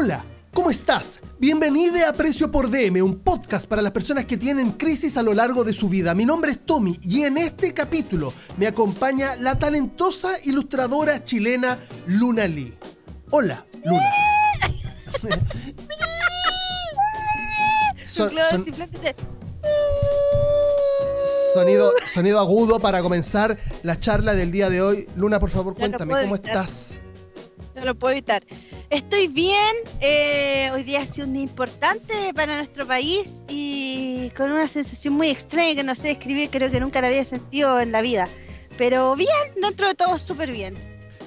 Hola, ¿cómo estás? Bienvenido a Precio por DM, un podcast para las personas que tienen crisis a lo largo de su vida. Mi nombre es Tommy y en este capítulo me acompaña la talentosa ilustradora chilena Luna Lee. Hola, Luna. Son- son- sonido, sonido agudo para comenzar la charla del día de hoy. Luna, por favor, cuéntame, ¿cómo estás? No lo puedo evitar. Estoy bien. eh, hoy día ha sido un día importante para nuestro país y con una sensación muy extraña que no sé describir, creo que nunca la había sentido en la vida. Pero bien, dentro de todo súper bien.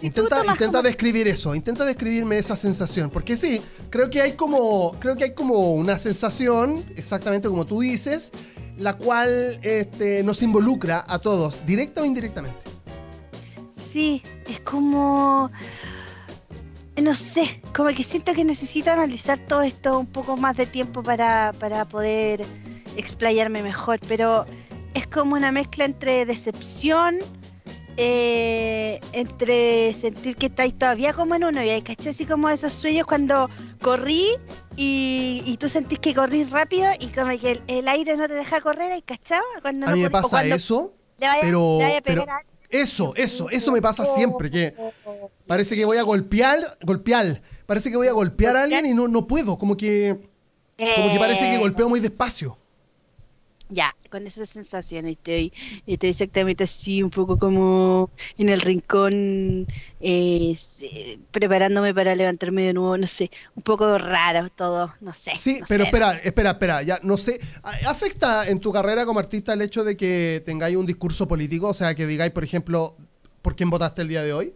Intenta, intenta describir eso, intenta describirme esa sensación, porque sí, creo que hay como, creo que hay como una sensación, exactamente como tú dices, la cual este, nos involucra a todos, directa o indirectamente. Sí, es como... No sé, como que siento que necesito analizar todo esto un poco más de tiempo para, para poder explayarme mejor, pero es como una mezcla entre decepción, eh, entre sentir que estáis todavía como en uno, y hay ¿cachai? Así como esos sueños cuando corrí y, y tú sentís que corrís rápido y como que el, el aire no te deja correr, ¿hay cachado? Cuando A no mí me pasa cuando eso, vaya- pero- pero- eso, eso, eso me pasa siempre, que parece que voy a golpear, golpear, parece que voy a golpear a alguien y no, no puedo, como que, como que parece que Eh, golpeo muy despacio. Ya, con esa sensación estoy, estoy exactamente así, un poco como en el rincón, eh, preparándome para levantarme de nuevo, no sé, un poco raro todo, no sé. Sí, no pero sé. espera, espera, espera, ya no sé. ¿Afecta en tu carrera como artista el hecho de que tengáis un discurso político? O sea, que digáis, por ejemplo, ¿por quién votaste el día de hoy?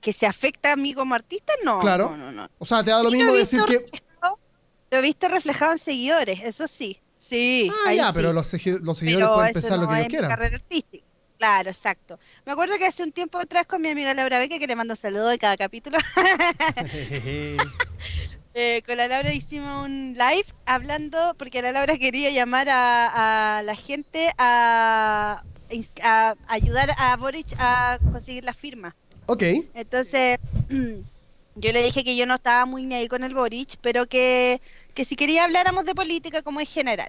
¿Que se afecta a mí como artista? No, Claro. no, no. no. O sea, te da lo Sí, mismo decir que. Lo he visto reflejado en seguidores, eso sí, sí. Ah, ahí ya, sí. pero los, seguidores Pero pueden pensar lo que ellos quieran. carrera artística. Claro, exacto. Me acuerdo que hace un tiempo atrás con mi amiga Laura Beque, que le mando un saludo de cada capítulo, eh, con la Laura hicimos un live hablando, porque la Laura quería llamar a, a la gente a, a ayudar a Boric a conseguir la firma. ok, Entonces, yo le dije que yo no estaba muy ni ahí con el Boric, pero que, que si quería habláramos de política como en general.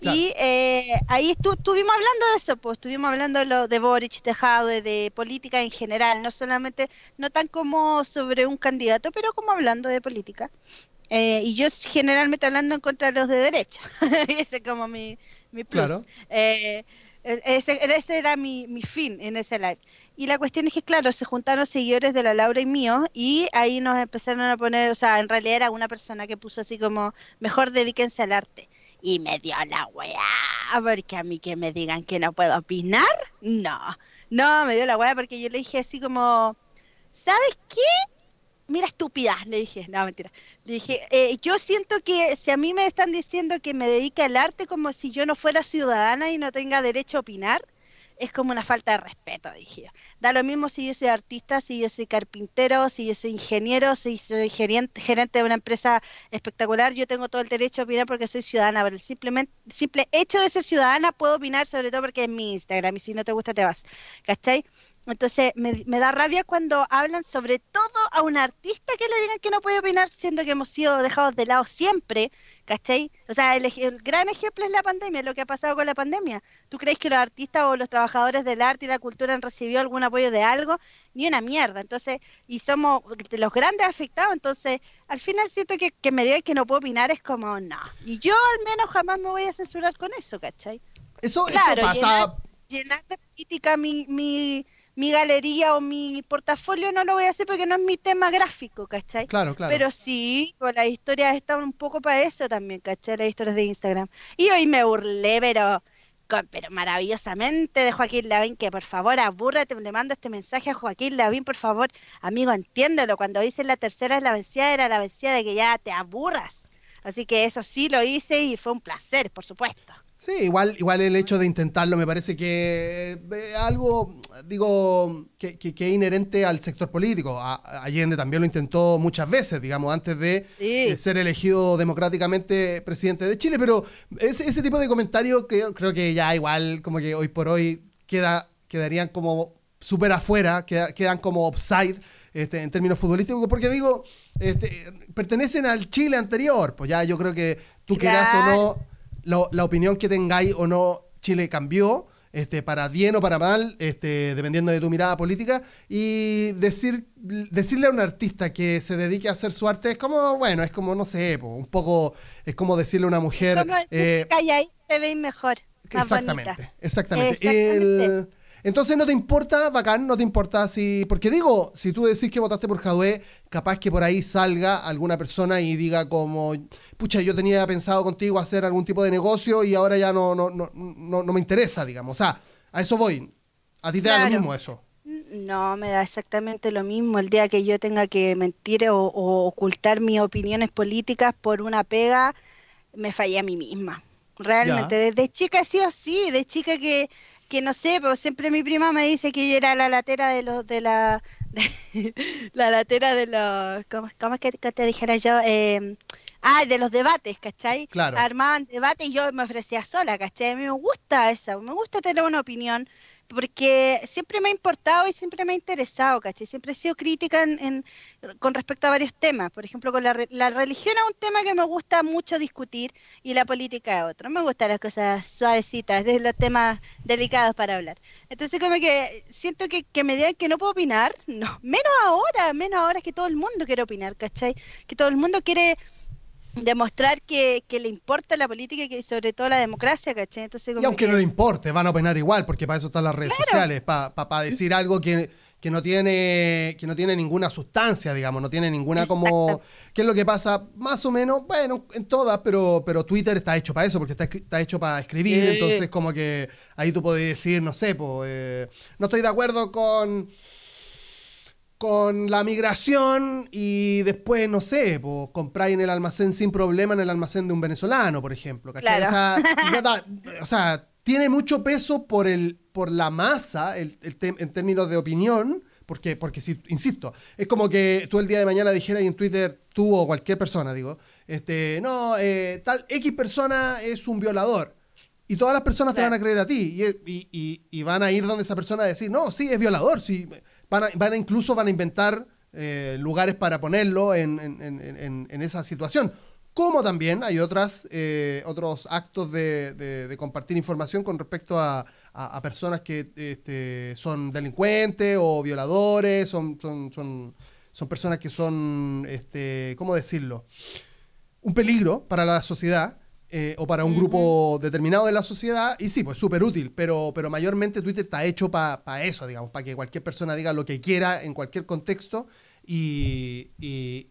Claro. Y eh, ahí estu- estuvimos hablando de eso, pues estuvimos hablando de, lo de Boric, de de política en general, no solamente, no tan como sobre un candidato, pero como hablando de política. Eh, y yo generalmente hablando en contra de los de derecha. ese es como mi, mi plus. Claro. Eh, e- ese, ese era mi, mi fin en ese live. Y la cuestión es que, claro, se juntaron seguidores de la Laura y mío y ahí nos empezaron a poner, o sea, en realidad era una persona que puso así como, mejor dedíquense al arte. Y me dio la weá, porque a mí que me digan que no puedo opinar, no. No, me dio la weá porque yo le dije así como, ¿sabes qué? Mira, estúpida, le dije, no, mentira. Le dije, eh, yo siento que si a mí me están diciendo que me dedique al arte como si yo no fuera ciudadana y no tenga derecho a opinar, es como una falta de respeto, dije yo. Da lo mismo si yo soy artista, si yo soy carpintero, si yo soy ingeniero, si soy gerente, gerente de una empresa espectacular, yo tengo todo el derecho a opinar porque soy ciudadana, pero el simplemente, simple hecho de ser ciudadana puedo opinar, sobre todo porque es mi Instagram y si no te gusta te vas, ¿cachai? Entonces me, me da rabia cuando hablan sobre todo a un artista que le digan que no puede opinar, siendo que hemos sido dejados de lado siempre, ¿cachai? O sea, el, el gran ejemplo es la pandemia, lo que ha pasado con la pandemia. ¿Tú crees que los artistas o los trabajadores del arte y la cultura han recibido algún apoyo de algo? Ni una mierda. Entonces, y somos de los grandes afectados, entonces al final siento que, que me digan que no puedo opinar es como, no. Y yo al menos jamás me voy a censurar con eso, ¿cachai? Eso, Claro, eso pasa. llenar de política mi, mi, mi galería o mi portafolio no lo voy a hacer porque no es mi tema gráfico, ¿cachai? Claro, claro. Pero sí, con las historias están un poco para eso también, ¿cachai? Las historias de Instagram. Y hoy me burlé, pero, pero maravillosamente de Joaquín Lavín, que por favor abúrrate, le mando este mensaje a Joaquín Lavín, por favor, amigo, entiéndelo, cuando dicen la tercera es la vencida, era la vencida de que ya te aburras. Así que eso sí lo hice y fue un placer, por supuesto. Sí, igual, igual el hecho de intentarlo me parece que eh, algo, digo, que, que- que es inherente al sector político. A- Allende también lo intentó muchas veces, digamos, antes de Sí. eh, ser elegido democráticamente presidente de Chile, pero ese, ese tipo de comentarios que creo que ya igual, como que hoy por hoy queda, quedarían como súper afuera, queda- quedan como offside este, en términos futbolísticos, porque digo, este, pertenecen al Chile anterior, pues ya yo creo que tú quieras o no, lo, la opinión que tengáis o no, Chile cambió, este, para bien o para mal, este, dependiendo de tu mirada política, y decir, decirle a un artista que se dedique a hacer su arte es como, bueno, es como, no sé, un poco, es como decirle a una mujer... Eh, ahí, te veis mejor. Exactamente, exactamente. Entonces no te importa, bacán, no te importa si. Porque digo, si tú decís que votaste por Jadwe, capaz que por ahí salga alguna persona y diga como, pucha, yo tenía pensado contigo hacer algún tipo de negocio y ahora ya no, no, no, no, me interesa, digamos. O sea, a eso voy. ¿A ti te da lo mismo eso? No, me da exactamente lo mismo. El día que yo tenga que mentir o, ocultar mis opiniones políticas por una pega, me fallé a mí misma. Realmente, desde chica sí o sí, de chica que, que no sé, pero siempre mi prima me dice que yo era la latera de los, de la, la latera de los, ¿cómo, es que, te dijera yo? Eh, ah, de los debates, ¿cachai? Claro. Armaban debates y yo me ofrecía sola, ¿cachai? A mí me gusta eso, me gusta tener una opinión porque siempre me ha importado y siempre me ha interesado, ¿cachai? Siempre he sido crítica en, con respecto a varios temas. Por ejemplo, con la, la, religión es un tema que me gusta mucho discutir y la política es otro. Me gustan las cosas suavecitas, de los temas delicados para hablar. Entonces, como que siento que, que me digan que no puedo opinar, no, menos ahora, menos ahora que todo el mundo quiere opinar, ¿cachai? Que todo el mundo quiere demostrar que, que, le importa la política y que sobre todo la democracia, ¿cachai? Entonces, y aunque no le importe, van a opinar igual, porque para eso están las redes sociales, para decir algo que, que, no tiene, que no tiene ninguna sustancia, digamos, no tiene ninguna como... ¿Qué es lo que pasa? Más o menos, bueno, en todas, pero, pero Twitter está hecho para eso, porque está, está hecho para escribir, entonces como que ahí tú puedes decir, no sé, pues, no estoy de acuerdo con con la migración y después, no sé, pues, compráis en el almacén sin problema en el almacén de un venezolano, por ejemplo. O, sea, tiene mucho peso por, el, por la masa el, en términos de opinión, porque, porque si, insisto, es como que tú el día de mañana dijeras en Twitter, tú o cualquier persona, digo, este, no, eh, tal X persona es un violador. Y todas las personas te van a creer a ti y, y, y, van a ir donde esa persona a decir, no, sí, es violador, sí van a, van incluso van a inventar eh, lugares para ponerlo en, en, en, esa situación. Como también hay otras, eh, otros actos de, de, compartir información con respecto a, a, personas que este, son delincuentes o violadores, son, son, son, son personas que son, este, ¿cómo decirlo? Un peligro para la sociedad eh, o para un grupo determinado de la sociedad, y sí, pues súper útil, pero, pero mayormente Twitter está hecho para eso, digamos, para que cualquier persona diga lo que quiera en cualquier contexto y, y,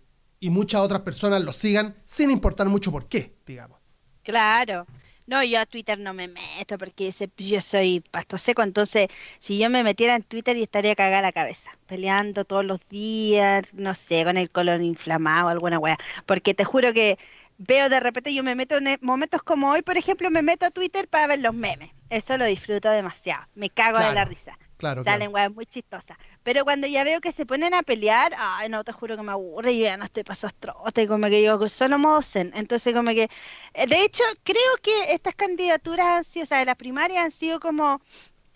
muchas otras personas lo sigan sin importar mucho por qué, digamos. Claro. No, yo a Twitter no me meto porque yo soy pasto seco, entonces si yo me metiera en Twitter y estaría cagada la cabeza, peleando todos los días, no sé, con el colon inflamado, alguna wea. Porque te juro que veo de repente, yo me meto en e, momentos como hoy, por ejemplo, me meto a Twitter para ver los memes. Eso lo disfruto demasiado. Me cago de la risa. Claro, Salen claro. muy chistosa. Pero cuando ya veo que se ponen a pelear, ay, no, te juro que me aburre, yo ya no estoy pasos trote, como que yo solo modo zen. Entonces, como que, eh, de hecho, creo que estas candidaturas han sido, o sea, las primarias han sido como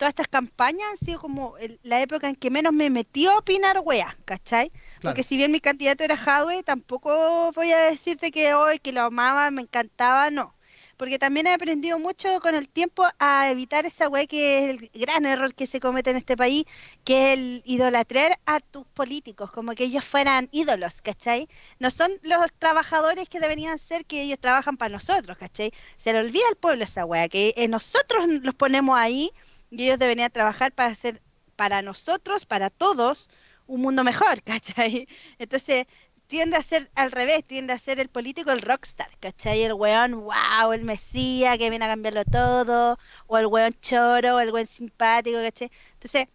todas estas campañas han sido como la época en que menos me metí a opinar weas, ¿cachai? Porque si bien mi candidato era Hadwe, tampoco voy a decirte que hoy que lo amaba, me encantaba, no. Porque también he aprendido mucho con el tiempo a evitar esa wea que es el gran error que se comete en este país, que es el idolatrar a tus políticos, como que ellos fueran ídolos, ¿cachai? No son los trabajadores que deberían ser que ellos trabajan para nosotros, ¿cachai? Se le olvida al pueblo esa wea, que eh, nosotros los ponemos ahí y ellos deberían trabajar para hacer para nosotros, para todos, un mundo mejor, ¿cachai? Entonces tiende a ser al revés, tiende a ser el político el rockstar, ¿cachai? El weón, wow, el mesía que viene a cambiarlo todo, o el weón choro, o el weón simpático, ¿cachai? Entonces,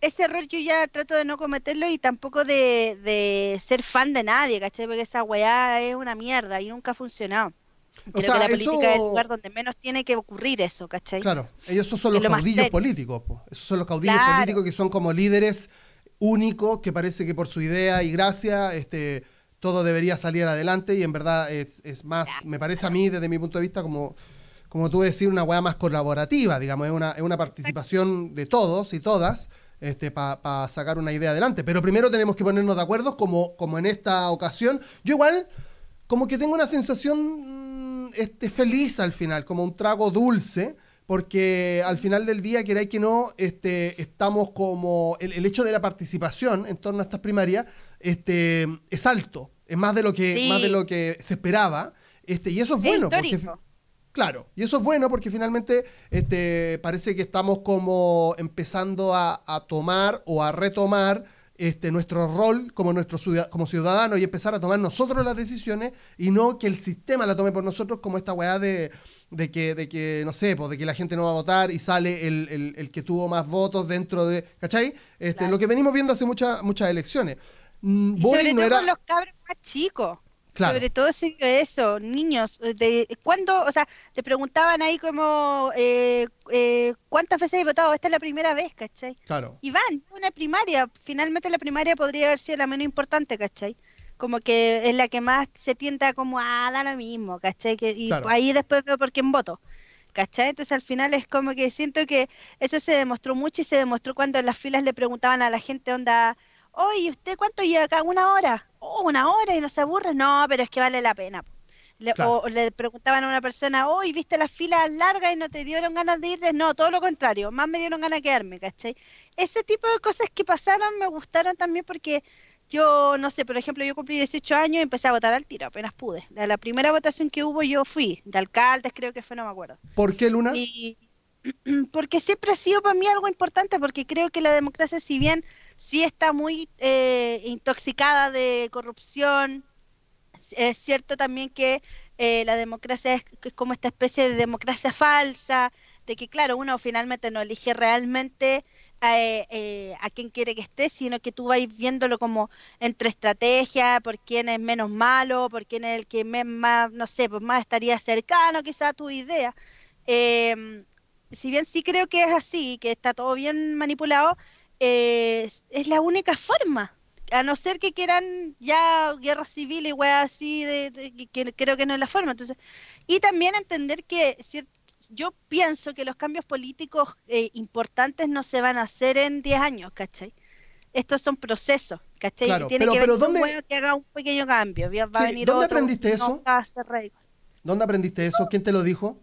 ese error yo ya trato de no cometerlo y tampoco de, de ser fan de nadie, ¿cachai? Porque esa weá es una mierda y nunca ha funcionado. Creo que la política es el lugar donde menos tiene que ocurrir eso, ¿cachai? Claro, ellos son los caudillos políticos, esos son los caudillos políticos que son como líderes únicos, que parece que por su idea y gracia este, todo debería salir adelante y en verdad es, más, me parece a mí desde mi punto de vista como, como tú decir, una weá más colaborativa, digamos, es una, es una participación de todos y todas este, para sacar una idea adelante. Pero primero tenemos que ponernos de acuerdo, como, como en esta ocasión. Yo igual, como que tengo una sensación mm, este, feliz al final, como un trago dulce, porque al final del día, queráis que no, este, estamos como, el, hecho de la participación en torno a estas primarias este, es alto, es más de lo que, más de lo que se esperaba, este, y eso es, bueno, porque Claro, y eso es bueno porque finalmente este, parece que estamos como empezando a, tomar o a retomar este, nuestro rol como, nuestro, como ciudadanos y empezar a tomar nosotros las decisiones y no que el sistema la tome por nosotros como esta weá de, de, que, de que, no sé, pues, de que la gente no va a votar y sale el, que tuvo más votos dentro de... ¿Cachai? Este, Lo que venimos viendo hace muchas muchas elecciones. Mm, y no era... los cabros más chicos. Sobre todo eso, niños, de cuándo, o sea, te preguntaban ahí como eh, eh, cuántas veces he votado, esta es la primera vez, ¿cachai? Claro. Y van, una primaria, finalmente la primaria podría haber sido la menos importante, ¿cachai? Como que es la que más se tienta como a dar lo mismo, ¿cachai? Que, y ahí después veo por quién voto. ¿Cachai? Entonces al final es como que siento que eso se demostró mucho y se demostró cuando en las filas le preguntaban a la gente onda, oye, ¿usted cuánto lleva acá? ¿Una hora? Oh, una hora y no se aburre. No, pero es que vale la pena. O le preguntaban a una persona, hoy viste las filas largas y no te dieron ganas de irte. No, todo lo contrario, más me dieron ganas de quedarme, ¿cachai? Ese tipo de cosas que pasaron me gustaron también porque yo, no sé, por ejemplo, yo cumplí 18 años y empecé a votar al tiro, apenas pude. De la primera votación que hubo yo fui, de alcaldes creo que fue, no me acuerdo. ¿Por qué, Luna? porque siempre ha sido para mí algo importante, porque creo que la democracia, si bien sí está muy eh, intoxicada de corrupción. Es cierto también que eh, la democracia es, como esta especie de democracia falsa, de que claro, uno finalmente no elige realmente eh, a quién quiere que esté, sino que tú vas viéndolo como entre estrategia, por quién es menos malo, por quién es el que más, no sé, pues más estaría cercano quizá a tu idea. Em, si bien sí creo que es así, que está todo bien manipulado, es, la única forma. A no ser que quieran ya guerra civil y weas así, de, que creo que no es la forma. Y también entender que yo pienso que los cambios políticos eh, importantes no se van a hacer en 10 años, ¿cachai? Estos son procesos, ¿cachai? Tiene que pero ¿dónde... que haga un pequeño cambio. ¿Dónde aprendiste eso? ¿Dónde aprendiste eso? ¿Quién te lo dijo?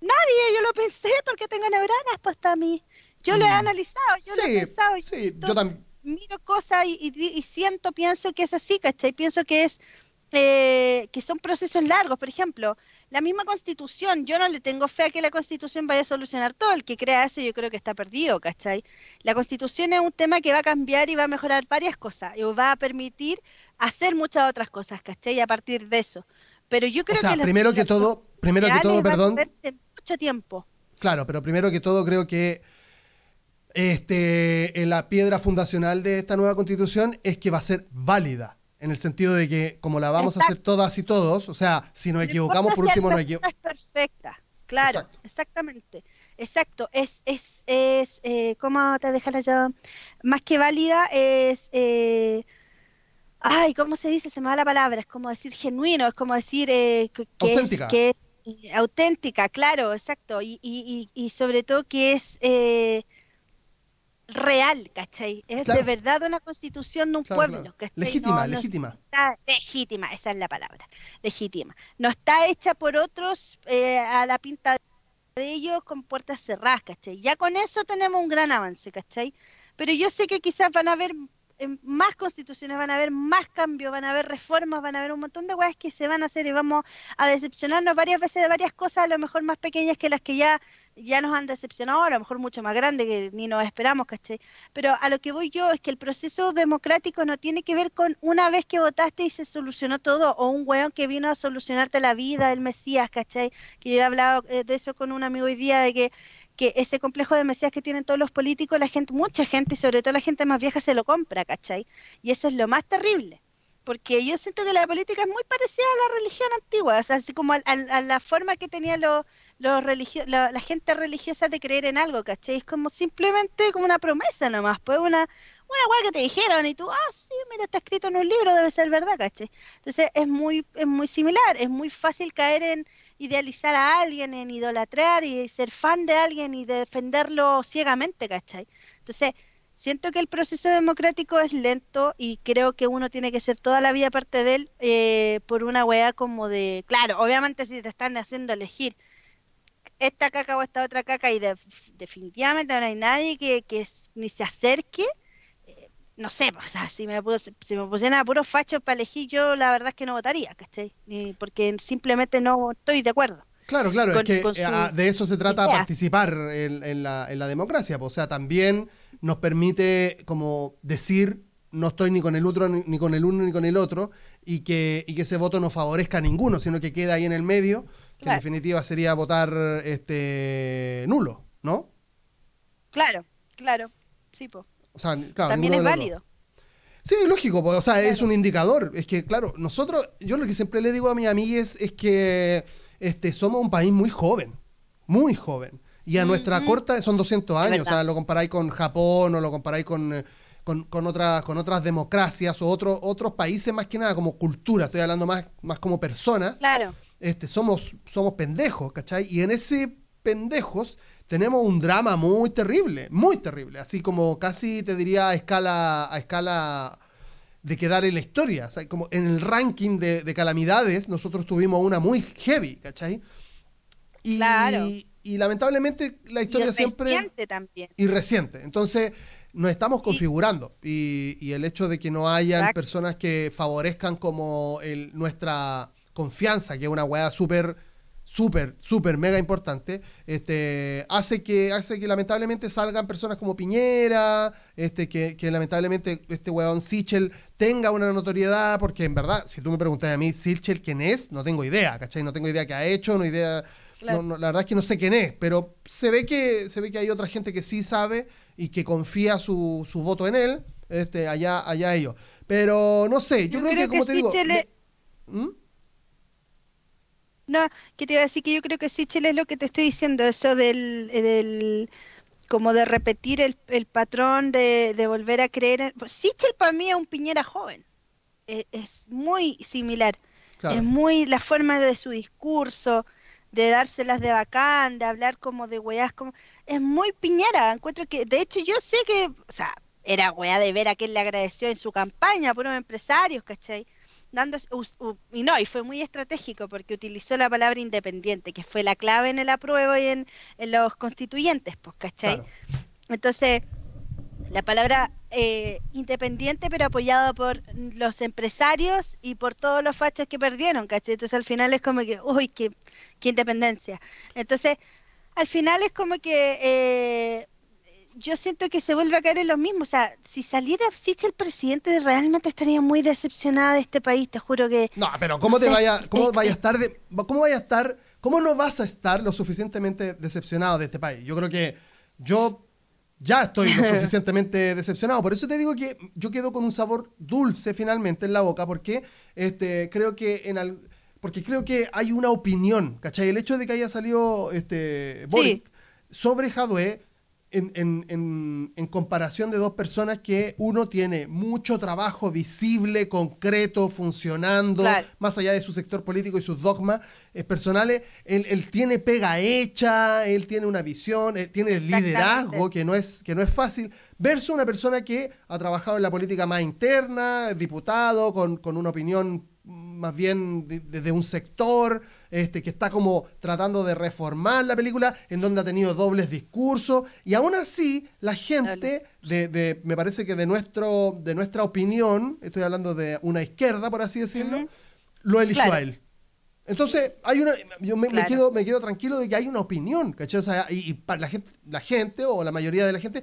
Nadie, yo lo pensé porque tengo neuronas pues a mí. Yo lo he mm. analizado, yo lo he pensado. Sí, yo también. Miro cosas y, siento, pienso que es así, ¿cachai? Pienso que es eh, que son procesos largos. Por ejemplo, la misma constitución, yo no le tengo fe a que la constitución vaya a solucionar todo. El que crea eso yo creo que está perdido, ¿cachai? La constitución es un tema que va a cambiar y va a mejorar varias cosas y va a permitir hacer muchas otras cosas, ¿cachai? A partir de eso. Pero yo creo o sea, que... primero que todo, primero que todo, perdón. mucho tiempo. Claro, pero primero que todo creo que este, en la piedra fundacional de esta nueva constitución es que va a ser válida, en el sentido de que como la vamos a hacer todas y todos, o sea, si nos equivocamos, por último no equivocamos. es perfecta, claro, exactamente. Exacto, es, es, es eh, ¿cómo te dejará yo? Más que válida es, eh, ay, ¿cómo se dice? Se me va la palabra, es como decir genuino, es como decir eh, que, auténtica. Es, que es auténtica, claro, exacto, y, y, y, y sobre todo que es eh, real, ¿cachai? Es de verdad una constitución de un pueblo, Legítima, legítima. legítima, esa es la palabra, legítima. No está hecha por otros eh, a la pinta de ellos con puertas cerradas, ¿cachai? Ya con eso tenemos un gran avance, ¿cachai? Pero yo sé que quizás van a haber eh, más constituciones, van a haber más cambios, van a haber reformas, van a haber un montón de cosas que se van a hacer y vamos a decepcionarnos varias veces de varias cosas, a lo mejor más pequeñas que las que ya ya nos han decepcionado, a lo mejor mucho más grande que ni nos esperamos, ¿caché? Pero a lo que voy yo es que el proceso democrático no tiene que ver con una vez que votaste y se solucionó todo, o un weón que vino a solucionarte la vida, el Mesías, ¿cachai? Que yo he hablado eh, de eso con un amigo hoy día, de que, que ese complejo de Mesías que tienen todos los políticos, la gente, mucha gente, sobre todo la gente más vieja, se lo compra, ¿cachai? Y eso es lo más terrible porque yo siento que la política es muy parecida a la religión antigua, o sea, así como a, a la forma que tenían los los religio la, gente religiosa de creer en algo, ¿cachai? Es como simplemente como una promesa nomás, pues una, una weá que te dijeron y tú, ah, sí, mira, está escrito en un libro, debe ser verdad, ¿cachai? Entonces es muy, es muy similar, es muy fácil caer en idealizar a alguien, en idolatrar y ser fan de alguien y defenderlo ciegamente, ¿cachai? Entonces, siento que el proceso democrático es lento y creo que uno tiene que ser toda la vida parte de él eh, por una weá como de, claro, obviamente si te están haciendo elegir esta caca o esta otra caca y definitivamente no hay nadie que, que ni se acerque, eh, no sé, o sea, si me, si me pusieran a puros fachos para elegir, yo la verdad es que no votaría, ¿cachai? porque simplemente no estoy de acuerdo. Claro, claro, es que eh, de eso se trata participar en, la, en la democracia, o sea, también nos permite como decir no estoy ni con el otro, ni, con el uno, ni con el otro, y que, y que ese voto no favorezca a ninguno, sino que queda ahí en el medio, que en definitiva sería votar este nulo, ¿no? Claro, claro, sí, po. O sea, También es válido. Sí, lógico, o sea, es un indicador. Es que, claro, nosotros, yo lo que siempre le digo a mis amigues es que este, somos un país muy joven, muy joven. Y a nuestra corta son 200 años, o sea, lo comparáis con Japón o lo comparáis con, con, con, con otras democracias o otros otros países más que nada como cultura, estoy hablando más, más como personas. Claro. Este, somos, somos pendejos, ¿cachai? Y en ese pendejos tenemos un drama muy terrible, muy terrible, así como casi te diría a escala, a escala de quedar en la historia, o sea, como en el ranking de, de calamidades nosotros tuvimos una muy heavy, ¿cachai? Y, claro y lamentablemente la historia siempre... Y reciente también. Y reciente. Entonces nos estamos configurando y, el hecho de que no hayan personas que favorezcan como el, nuestra confianza, que es una weá súper, súper, súper mega importante, este, hace, que, hace que lamentablemente salgan personas como Piñera, este, que, que lamentablemente este weón Sichel tenga una notoriedad, porque en verdad, si tú me preguntas a mí, Sichel quién es, no tengo idea, ¿cachai? No tengo idea qué ha hecho, no idea la verdad es que no sé quién es, pero se ve que, se ve que hay otra gente que sí sabe y que confía su, su voto en él. Este, allá, allá ellos. Pero no sé, yo, creo, que, como te digo. ¿Mm? No, que te iba a decir que yo creo que sí, Chile es lo que te estoy diciendo, eso del, del como de repetir el, el patrón de, de, volver a creer en... Pues Sichel para mí es un Piñera joven, es, es muy similar, es muy la forma de su discurso, de dárselas de bacán, de hablar como de weás, como es muy piñera, encuentro que, de hecho yo sé que, o sea, era weá de ver a quien le agradeció en su campaña por unos empresarios, ¿cachai? Dándose, y no, y fue muy estratégico porque utilizó la palabra independiente, que fue la clave en el apruebo y en, los constituyentes, pues, ¿cachai? Entonces, la palabra eh, independiente, pero apoyado por los empresarios y por todos los fachos que perdieron, ¿cachai? Entonces al final es como que, uy, qué, qué independencia. Entonces, al final es como que eh, yo siento que se vuelve a caer en lo mismo. O sea, si saliera el presidente, realmente estaría muy decepcionada de este país, te juro que... No, pero ¿cómo te vaya, cómo vaya a estar, de, cómo vaya a estar, cómo no vas a estar lo suficientemente decepcionado de este país? Yo creo que yo ya estoy lo suficientemente decepcionado. Por eso te digo que yo quedo con un sabor dulce finalmente en la boca, porque este, creo que en porque creo que hay una opinión, ¿cachai? El hecho de que haya salido este, Boric sobre Jadwe en, comparación de dos personas que uno tiene mucho trabajo visible, concreto, funcionando, más allá de su sector político y sus dogmas eh, personales, él, tiene pega hecha, él tiene una visión, él tiene el liderazgo, que no, es, que no es fácil, versus una persona que ha trabajado en la política más interna, diputado, con, con una opinión más bien desde un sector este, que está como tratando de reformar la película, en donde ha tenido dobles discursos, y aún así la gente, de, me parece que de, nuestro, de nuestra opinión, estoy hablando de una izquierda, por así decirlo, lo eligió a él. Entonces, hay una, yo me, quedo, me quedo tranquilo de que hay una opinión, ¿cachai? y, para la gente, la gente, o la mayoría de la gente,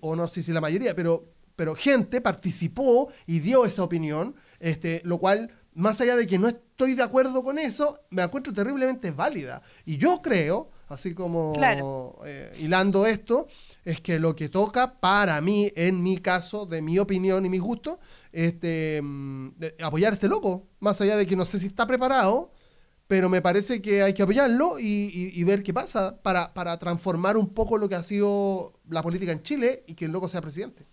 o no sé si la mayoría, pero, pero gente participó y dio esa opinión, este, lo cual más allá de que no estoy de acuerdo con eso, me encuentro terriblemente válida. Y yo creo, así como eh, hilando esto, es que lo que toca para mí, en mi caso, de mi opinión y mi gusto, este, mm, apoyar a este loco. Más allá de que no sé si está preparado, pero me parece que hay que apoyarlo y, ver qué pasa para, para transformar un poco lo que ha sido la política en Chile y que el loco sea presidente.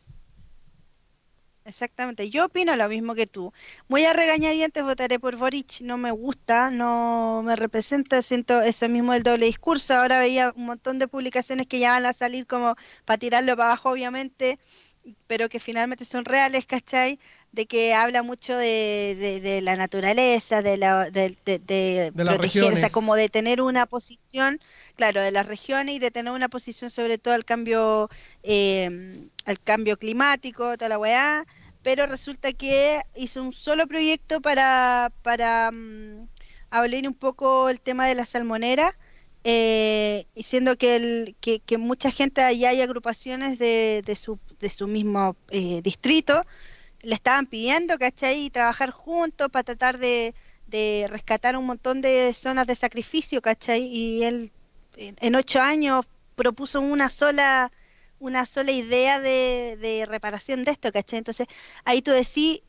Exactamente, yo opino lo mismo que tú. Muy a regañadientes votaré por Boric, no me gusta, no me representa, siento eso mismo del doble discurso. Ahora veía un montón de publicaciones que ya van a salir como para tirarlo para abajo, obviamente, pero que finalmente son reales, ¿cachai? De que habla mucho de, de, la naturaleza, de, la, de, de, proteger, o sea, como de tener una posición, claro, de las regiones y de tener una posición sobre todo al cambio, eh, al cambio climático, toda la weá pero resulta que hizo un solo proyecto para, para um, hablar un poco el tema de la salmonera, eh, siendo que, el, que, mucha gente allá hay agrupaciones de, de, su, de su mismo eh, distrito, le estaban pidiendo, ¿cachai? trabajar juntos para tratar de, de rescatar un montón de zonas de sacrificio, ¿cachai? Y él en ocho años propuso una sola una sola idea de, de reparación de esto, ¿cachai? Entonces ahí tú decís,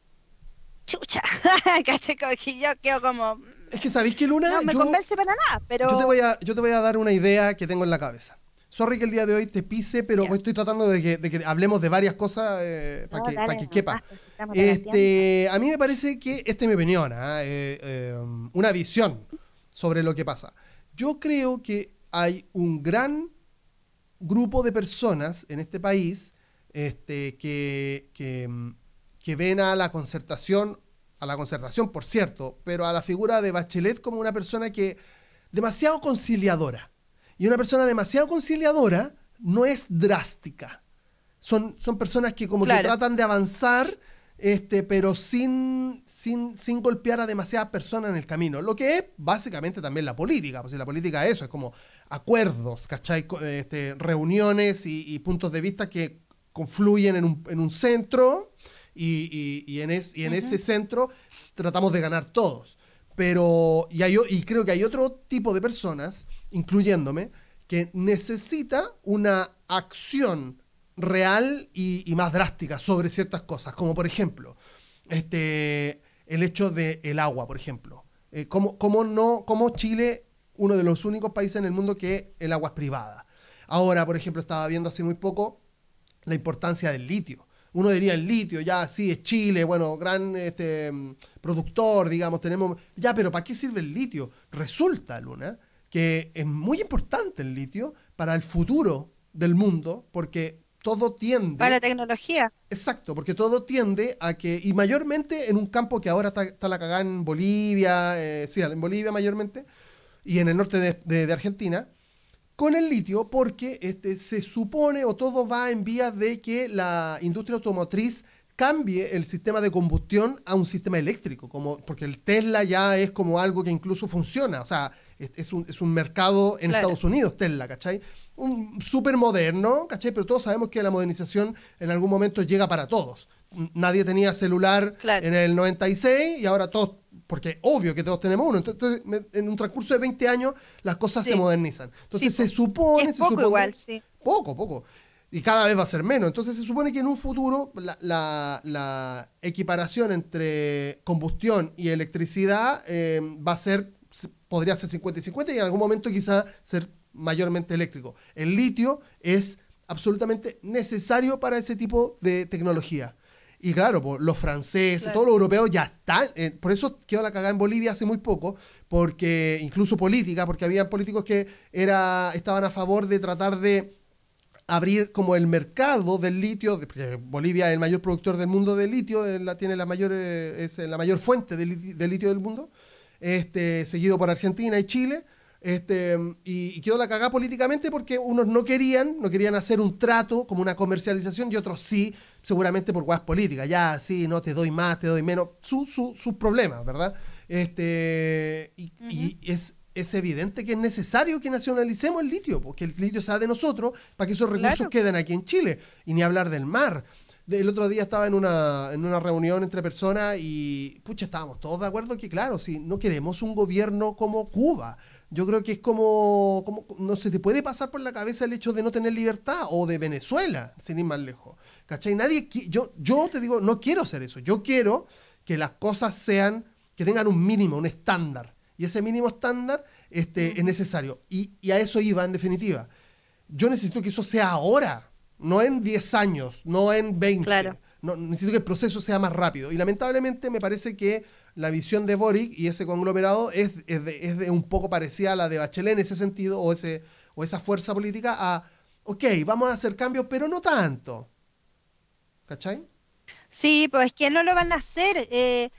chucha, ¿cachai? Que yo quedo como... Mm, es que sabéis que Luna... No me convence para nada, pero... Yo te, voy a, yo te voy a dar una idea que tengo en la cabeza. Sorry que el día de hoy te pise, pero estoy tratando de que, de que, hablemos de varias cosas eh, para que, para que quepa. Este, a mí me parece que, esta es mi opinión, ¿ah? eh, eh, una visión sobre lo que pasa. Yo creo que hay un gran grupo de personas en este país este, que, que, ven a la concertación, a la concertación, por cierto, pero a la figura de Bachelet como una persona que demasiado conciliadora. Y una persona demasiado conciliadora no es drástica. Son, son personas que como que tratan de avanzar este, pero sin, sin, sin golpear a demasiadas personas en el camino. Lo que es básicamente también la política, pues la política es eso, es como acuerdos, ¿cachai? Este, reuniones y, puntos de vista que confluyen en un, en un centro y, y, en, es, y en ese centro tratamos de ganar todos. Pero, y, hay, y creo que hay otro tipo de personas, incluyéndome, que necesita una acción real y, más drástica sobre ciertas cosas, como por ejemplo, este, el hecho del el agua, por ejemplo. Eh, ¿cómo, no, cómo Chile, uno de los únicos países en el mundo que el agua es privada? Ahora, por ejemplo, estaba viendo hace muy poco la importancia del litio. Uno diría el litio, ya sí, es Chile, bueno, gran este, productor, digamos, tenemos... Ya, pero ¿para qué sirve el litio? Resulta, Luna, que es muy importante el litio para el futuro del mundo, porque todo tiende... Para la tecnología. Exacto, porque todo tiende a que, y mayormente en un campo que ahora está, la cagada en Bolivia, eh, sí, en Bolivia mayormente, y en el norte de, Argentina, con el litio, porque este, se supone o todo va en vías de que la industria automotriz cambie el sistema de combustión a un sistema eléctrico, como, porque el Tesla ya es como algo que incluso funciona, o sea, es, un, es un, mercado en Estados Unidos, Tesla, ¿cachai? Un súper moderno, ¿cachai? Pero todos sabemos que la modernización en algún momento llega para todos. Nadie tenía celular en el 96 y ahora todos, porque obvio que todos tenemos uno. Entonces, en un transcurso de 20 años, las cosas se modernizan. Entonces, se supone... se poco supone, igual, sí. Poco, poco. Y cada vez va a ser menos. Entonces, se supone que en un futuro la, la, equiparación entre combustión y electricidad eh, va a ser, podría ser 50 y 50 y en algún momento quizá ser mayormente eléctrico. El litio es absolutamente necesario para ese tipo de tecnología. Y claro, los franceses, todos los europeos ya están. Eh, por eso quedó la cagada en Bolivia hace muy poco, porque incluso política, porque había políticos que era, estaban a favor de tratar de abrir como el mercado del litio, porque Bolivia es el mayor productor del mundo de litio, la, tiene la mayor, eh, es la mayor fuente de, de litio del mundo, este, seguido por Argentina y Chile. Este, y, quedó la cagada políticamente porque unos no querían, no querían hacer un trato como una comercialización y otros sí, seguramente por guas políticas. Ya, sí, no te doy más, te doy menos. Sus su, problemas, ¿verdad? Este, y, es, es evidente que es necesario que nacionalicemos el litio, porque el litio sea de nosotros para que esos recursos queden aquí en Chile. Y ni hablar del mar. El otro día estaba en una, en una reunión entre personas y, pucha, estábamos todos de acuerdo que, claro, si no queremos un gobierno como Cuba, yo creo que es como, como, no se te puede pasar por la cabeza el hecho de no tener libertad o de Venezuela, sin ir más lejos. ¿Cachai? Nadie, yo, yo te digo, no quiero hacer eso. Yo quiero que las cosas sean, que tengan un mínimo, un estándar. Y ese mínimo estándar este, es necesario. Y, y a eso iba, en definitiva. Yo necesito que eso sea ahora, no en 10 años, no en 20. No, necesito que el proceso sea más rápido. Y lamentablemente me parece que la visión de Boric y ese conglomerado es, es, de, un poco parecida a la de Bachelet en ese sentido, o, ese, o esa fuerza política a, ok, vamos a hacer cambios, pero no tanto. ¿Cachai? Sí, pues es que no lo van a hacer. Eh,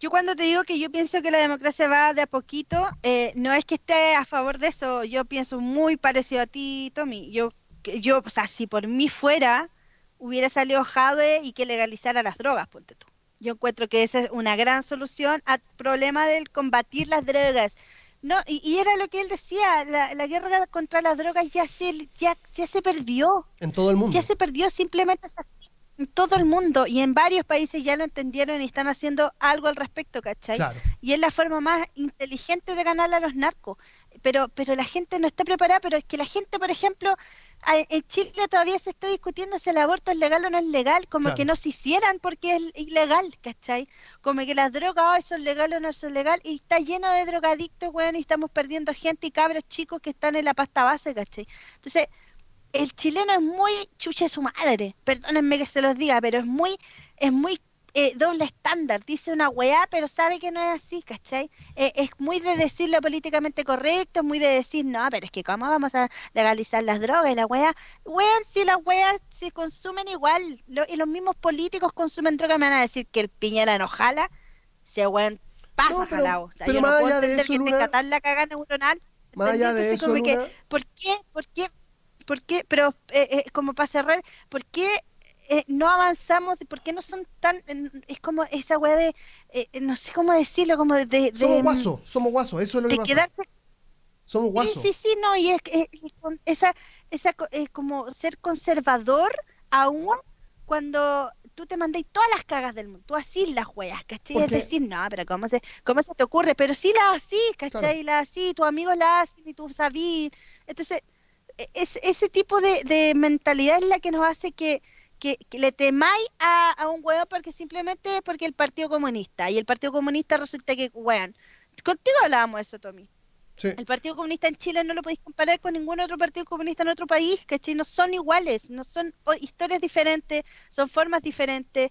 yo cuando te digo que yo pienso que la democracia va de a poquito, eh, no es que esté a favor de eso, yo pienso muy parecido a ti, Tommy. Yo, yo o sea, si por mí fuera, hubiera salido Jadwe y que legalizara las drogas, ponte tú. Yo encuentro que esa es una gran solución al problema del combatir las drogas. No, y, era lo que él decía, la, la, guerra contra las drogas ya se, ya, ya se perdió. En todo el mundo. Ya se perdió, simplemente es así en todo el mundo y en varios países ya lo entendieron y están haciendo algo al respecto, ¿cachai? Y es la forma más inteligente de ganarle a los narcos. Pero, pero la gente no está preparada, pero es que la gente, por ejemplo, en Chile todavía se está discutiendo si el aborto es legal o no es legal, como que no se hicieran porque es ilegal, ¿cachai? Como que las drogas son legales o no son legales, y está lleno de drogadictos, weón, y estamos perdiendo gente y cabros chicos que están en la pasta base, ¿cachai? Entonces, el chileno es muy chuche su madre, perdónenme que se los diga, pero es muy, es muy eh, doble estándar, dice una weá, pero sabe que no es así, ¿cachai? Eh, es muy de decir lo políticamente correcto, muy de decir, no, pero es que cómo vamos a legalizar las drogas y la weá, weón, si las weas se consumen igual, y los mismos políticos consumen drogas, me van a decir que el Piñera no jala, se weón pasa no, pero, pero más allá de eso, Luna, la caga neuronal, más allá de eso, Luna, ¿por qué, por qué ¿por qué? Pero eh, eh, como para cerrar, ¿por qué eh, no avanzamos? ¿Por qué no son tan... es como esa weá de... no sé cómo decirlo, como de... de somos guasos, somos guasos, eso es lo que pasa. Somos guasos. Sí, sí, no, y es, esa, esa como ser conservador aún cuando tú te mandáis todas las cagas del mundo, tú así las juegas, ¿cachai? Es decir, no, pero ¿cómo se, cómo se te ocurre? Pero sí las así, ¿cachai? Las así, tus amigos las hacen y tú sabías. Entonces, es, ese tipo de, mentalidad es la que nos hace que, le temáis a, un huevo porque simplemente porque el Partido Comunista. Y el Partido Comunista resulta que, weón, contigo hablábamos de eso, Tommy. El Partido Comunista en Chile no lo podéis comparar con ningún otro Partido Comunista en otro país, ¿cachai? No son iguales, no son historias diferentes, son formas diferentes,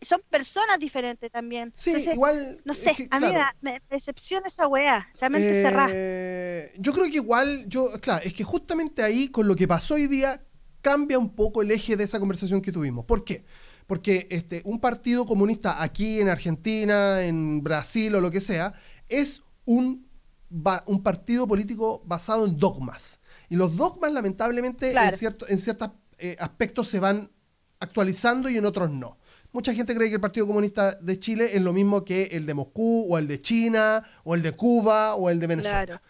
son personas diferentes también. Sí, igual. No sé, a mí me, decepciona esa weá, esa mente cerrada. Eh, yo creo que igual, yo, claro, es que justamente ahí, con lo que pasó hoy día, cambia un poco el eje de esa conversación que tuvimos. ¿Por qué? Porque este, un partido comunista aquí en Argentina, en Brasil o lo que sea, es un un partido político basado en dogmas. Y los dogmas, lamentablemente, en, cierto, en ciertos eh, aspectos se van actualizando y en otros no. Mucha gente cree que el Partido Comunista de Chile es lo mismo que el de Moscú, o el de China, o el de Cuba, o el de Venezuela.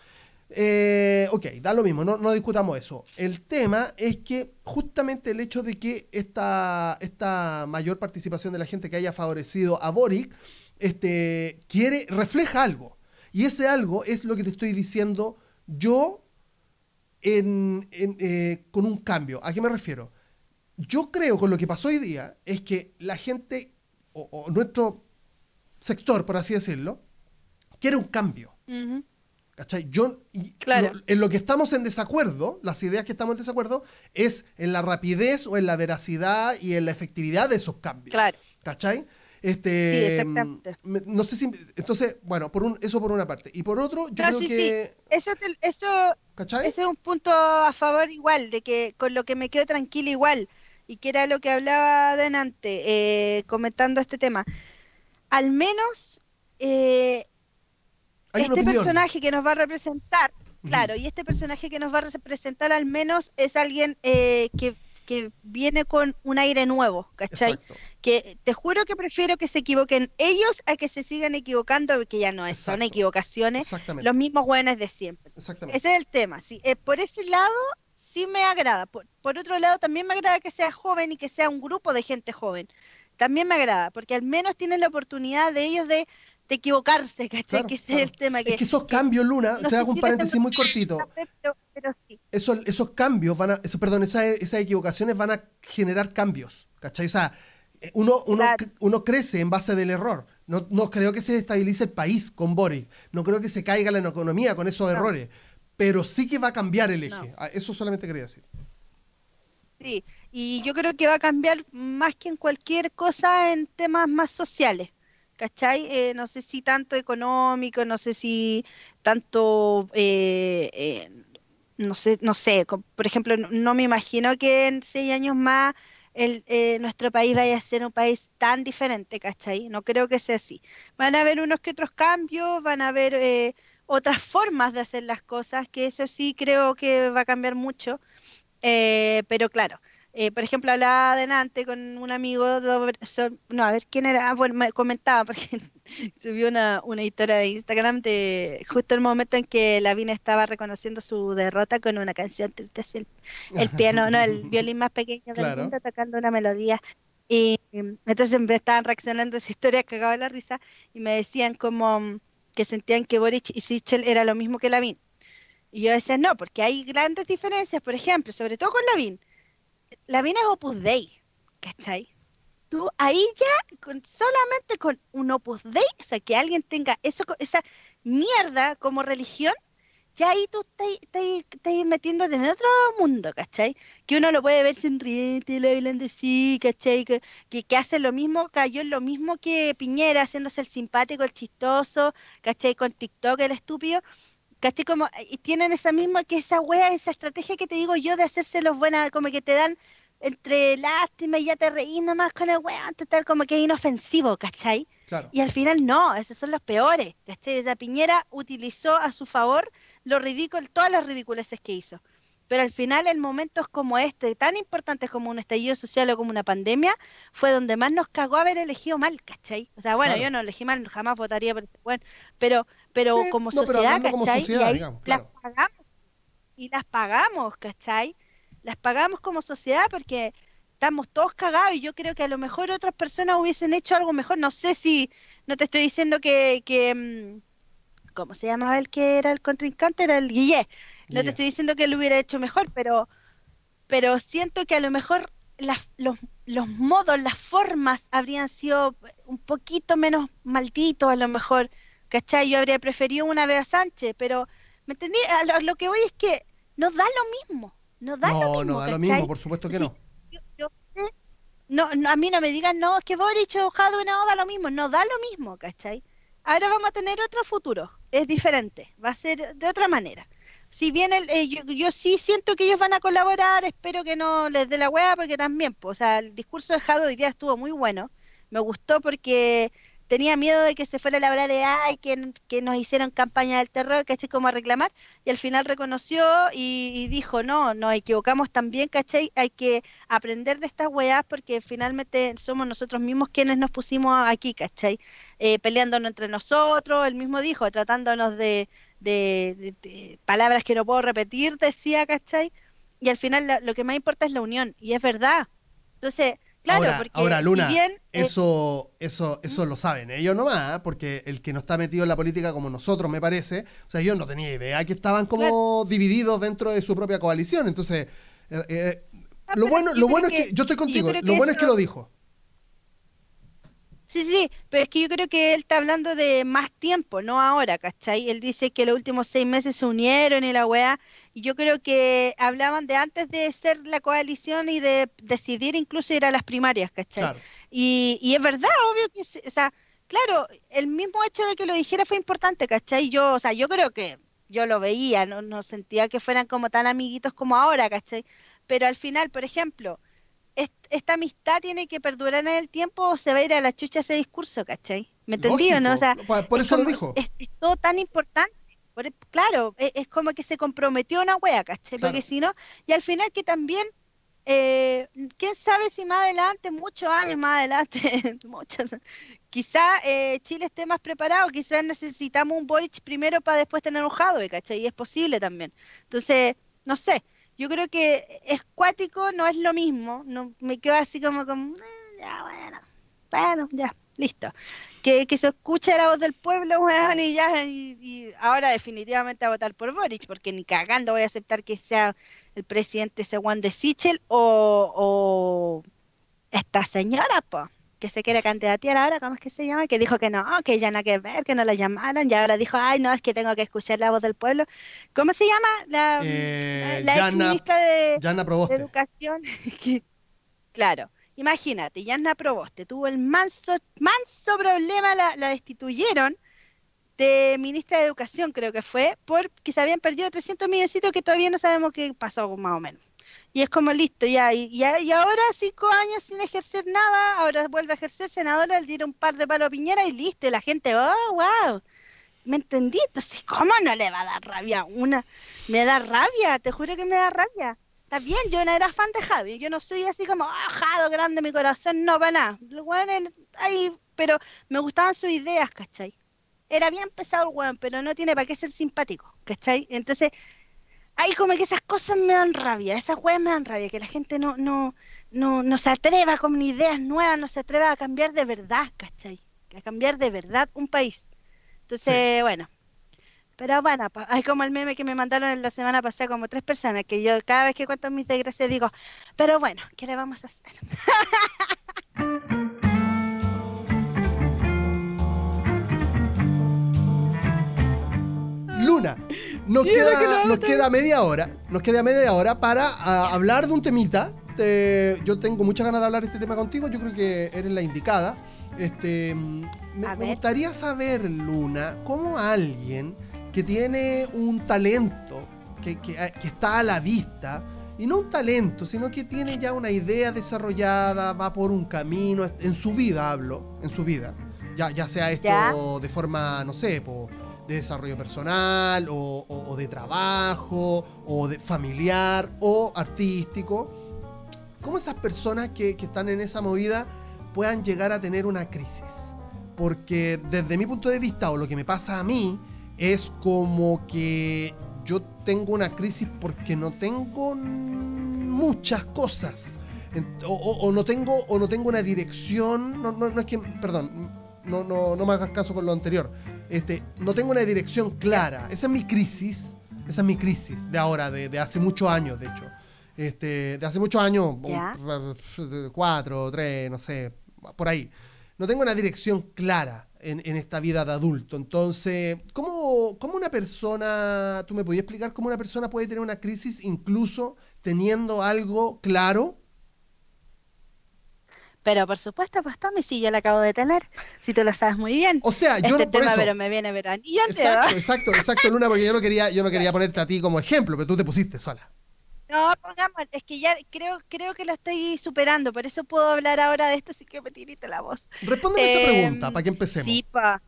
Eh, ok, da lo mismo, no, no, discutamos eso. El tema es que justamente el hecho de que esta, esta mayor participación de la gente que haya favorecido a Boric este, quiere, refleja algo. Y ese algo es lo que te estoy diciendo yo eh, con un cambio. ¿A qué me refiero? Yo creo con lo que pasó hoy día es que la gente, o, nuestro sector, por así decirlo, quiere un cambio. ¿Cachai? Yo, en lo que estamos en desacuerdo, las ideas que estamos en desacuerdo, es en la rapidez o en la veracidad y en la efectividad de esos cambios. Claro. ¿Cachai? Este, no sé si, entonces, bueno, por un, eso por una parte. Y por otro, yo creo que... Eso, eso, ese es un punto a favor igual, de que con lo que me quedo tranquila igual, y que era lo que hablaba adelante, eh, comentando este tema. Al menos eh, este personaje que nos va a representar, claro, y este personaje que nos va a representar al menos es alguien eh, que que viene con un aire nuevo, ¿cachai? Que te juro que prefiero que se equivoquen ellos a que se sigan equivocando, que ya no es, son equivocaciones, los mismos buenos de siempre. Ese es el tema, sí. Eh, por ese lado sí me agrada. Por, otro lado también me agrada que sea joven y que sea un grupo de gente joven. También me agrada, porque al menos tienen la oportunidad de ellos de de equivocarse, ¿cachai? que ese es el tema. Que, es que esos cambios, Luna, te hago un paréntesis muy cortito. Esos, esos cambios van a, eso, perdón, esas, esas equivocaciones van a generar cambios, ¿cachai? O sea, eh, uno, uno, uno crece en base del error. No, no creo que se estabilice el país con Boris. No creo que se caiga la economía con esos errores. Pero sí que va a cambiar el eje. Ah, eso solamente quería decir. Sí, Y yo creo que va a cambiar más que en cualquier cosa en temas más sociales. ¿Cachai? Eh, no sé si tanto económico, no sé si tanto, eh, eh, no sé, no sé, por ejemplo, no, me imagino que en seis años más el, nuestro país vaya a ser un país tan diferente, ¿cachai? No creo que sea así. Van a haber unos que otros cambios, van a haber otras formas de hacer las cosas, que eso sí creo que va a cambiar mucho, pero claro eh, por ejemplo, hablaba adelante con un amigo, no, a ver quién era, ah, bueno, me comentaba, porque subió una, una historia de Instagram de justo el momento en que Lavín estaba reconociendo su derrota con una canción el, el piano, no, el violín más pequeño del mundo tocando una melodía. Y entonces me estaban reaccionando a esa historia, cagaba la risa, y me decían como que sentían que Boric y Sichel era lo mismo que Lavín. Y yo decía, no, porque hay grandes diferencias, por ejemplo, sobre todo con Lavín la mina es Opus Dei, ¿cachai? Tú ahí ya, solamente con un Opus Dei, o sea, que alguien tenga eso, esa mierda como religión, ya ahí tú estás, metiéndote en otro mundo, ¿cachai? Que uno lo puede ver sonriente, le hablan de sí, ¿cachai? Que, que, hace lo mismo, cayó en lo mismo que Piñera, haciéndose el simpático, el chistoso, ¿cachai? Con TikTok, el estúpido. ¿Cachai? Como, y tienen esa misma, que esa wea, esa estrategia que te digo yo de hacerse los buenas, como que te dan entre lástima y ya te reís nomás con el weón, tal como que es inofensivo, ¿cachai? Y al final no, esos son los peores, ¿cachai? Esa Piñera utilizó a su favor lo ridículo, todas las ridiculeces que hizo. Pero al final, en momentos como este, tan importantes como un estallido social o como una pandemia, fue donde más nos cagó haber elegido mal, ¿cachai? O sea, bueno, yo no elegí mal, jamás votaría por ese bueno, pero, pero como sociedad, ¿cachai? y las pagamos. Y las pagamos, ¿cachai? Las pagamos como sociedad porque estamos todos cagados y yo creo que a lo mejor otras personas hubiesen hecho algo mejor. No sé si, no te estoy diciendo que, que mm, ¿cómo se llamaba el que era el contrincante? Era el Guillé. No te estoy diciendo que lo hubiera hecho mejor, pero, pero siento que a lo mejor las, los, los modos, las formas habrían sido un poquito menos malditos a lo mejor. ¿Cachai? Yo habría preferido una vez a Sánchez, pero ¿me entendí? A lo, que voy es que no da lo mismo. No da lo mismo. No, da lo mismo, por supuesto que no. no, a mí no me digan, no, es que Boric o Jadwe no da lo mismo. No da lo mismo, ¿cachai? Ahora vamos a tener otro futuro. Es diferente. Va a ser de otra manera. Si bien el, eh, yo, sí siento que ellos van a colaborar, espero que no les dé la hueá, porque también, pues, o sea, el discurso de Jadwe hoy día estuvo muy bueno. Me gustó porque tenía miedo de que se fuera la hora de ay, que, que nos hicieron campaña del terror, ¿cachai? Como a reclamar, y al final reconoció y, dijo, no, nos equivocamos también, ¿cachai? Hay que aprender de estas weas porque finalmente somos nosotros mismos quienes nos pusimos aquí, ¿cachai? Eh, peleándonos entre nosotros, él mismo dijo, tratándonos de, de, palabras que no puedo repetir, decía, ¿cachai? Y al final lo que más importa es la unión, y es verdad. Entonces, ahora, Luna, eso, eso, eso lo saben ellos nomás, porque el que no está metido en la política como nosotros, me parece, o sea, yo no tenía idea que estaban como divididos dentro de su propia coalición. Entonces, eh, eh, lo bueno, lo bueno es que, yo estoy contigo, lo bueno es que lo dijo. Sí, sí, pero es que yo creo que él está hablando de más tiempo, no ahora, ¿cachai? Él dice que los últimos seis meses se unieron y la weá, y yo creo que hablaban de antes de ser la coalición y de decidir incluso ir a las primarias, ¿cachai? Y, y es verdad, obvio que, o sea, claro, el mismo hecho de que lo dijera fue importante, ¿cachai? Yo, o sea, yo creo que yo lo veía, no, no sentía que fueran como tan amiguitos como ahora, ¿cachai? Pero al final, por ejemplo, esta amistad tiene que perdurar en el tiempo o se va a ir a la chucha ese discurso, ¿cachai? ¿Me entendí no? O sea, por eso lo dijo. Es, todo tan importante. E, claro, e, es, como que se comprometió una wea, ¿cachai? Porque si no, y al final que también, eh, quién sabe si más adelante, muchos años más adelante, muchos, quizá eh, Chile esté más preparado, quizás necesitamos un Boric primero para después tener un Jadwe, ¿cachai? Y es posible también. Entonces, no sé, yo creo que es cuático, no es lo mismo, no me quedo así como, como eh, ya bueno, bueno, ya, listo. Que, que se escuche la voz del pueblo, weón, y ya, y, ahora definitivamente a votar por Boric, porque ni cagando voy a aceptar que sea el presidente ese Juan de Sichel o, o esta señora, pues que se quiere candidatear ahora, ¿cómo es que se llama? Que dijo que no, que ya no hay que ver, que no la llamaron, y ahora dijo, ay, no, es que tengo que escuchar la voz del pueblo. ¿Cómo se llama? La, eh, ex ministra de, Educación. Claro. Imagínate, Yasna Proboste tuvo el manso, manso problema, la, la destituyeron de ministra de Educación, creo que fue, porque se habían perdido 300 milloncitos que todavía no sabemos qué pasó, más o menos. Y es como listo, ya, y, y, ahora cinco años sin ejercer nada, ahora vuelve a ejercer senadora, le tira un par de palos a Piñera y listo, y la gente, oh, wow, ¿me entendiste? ¿Cómo no le va a dar rabia una? Me da rabia, te juro que me da rabia. Está bien, yo no era fan de Javi, yo no soy así como, ah, grande mi corazón, no, para nada. Bueno, ahí, pero me gustaban sus ideas, ¿cachai? era bien pesado el weón, pero no tiene para qué ser simpático, ¿cachai? Entonces, ahí como que esas cosas me dan rabia, esas weas me dan rabia, que la gente no, no, no, no se atreva con ideas nuevas, no se atreva a cambiar de verdad, ¿cachai? A cambiar de verdad un país. Entonces, bueno. Pero bueno, hay como el meme que me mandaron la semana pasada como tres personas, que yo cada vez que cuento mis desgracias digo, pero bueno, ¿qué le vamos a hacer? Luna, nos queda, nos queda media hora, nos queda media hora para ah, hablar de un temita. yo tengo muchas ganas de hablar de este tema contigo, yo creo que eres la indicada. Este, me, gustaría saber, Luna, cómo alguien que tiene un talento que, que, está a la vista, y no un talento, sino que tiene ya una idea desarrollada, va por un camino, en su vida hablo, en su vida, ya, ya sea esto de forma, no sé, de desarrollo personal o, de trabajo o de familiar o artístico, cómo esas personas que, están en esa movida puedan llegar a tener una crisis. Porque desde mi punto de vista o lo que me pasa a mí es como que yo tengo una crisis porque no tengo muchas cosas. O, no tengo o no tengo una dirección no, no, no es que perdón no, no, no me hagas caso con lo anterior este, no tengo una dirección clara. Esa es mi crisis, esa es mi crisis de ahora, de, hace muchos años, de hecho. Este, de hace muchos años, cuatro, tres, no sé, por ahí. No tengo una dirección clara en, esta vida de adulto. Entonces, ¿cómo, ¿cómo, una persona, tú me podías explicar cómo una persona puede tener una crisis incluso teniendo algo claro? Pero por supuesto, pues Tommy, sí, yo la acabo de tener, si tú lo sabes muy bien. O sea, yo este no por tema, eso. pero me viene verano. Exacto, exacto, exacto, Luna, porque yo no quería, yo no quería ponerte a ti como ejemplo, pero tú te pusiste sola. No, pongamos, es que ya creo, creo que lo estoy superando, por eso puedo hablar ahora de esto, así que me tiriste la voz. Respóndeme esa em, pregunta, para que empecemos. Sí, pa.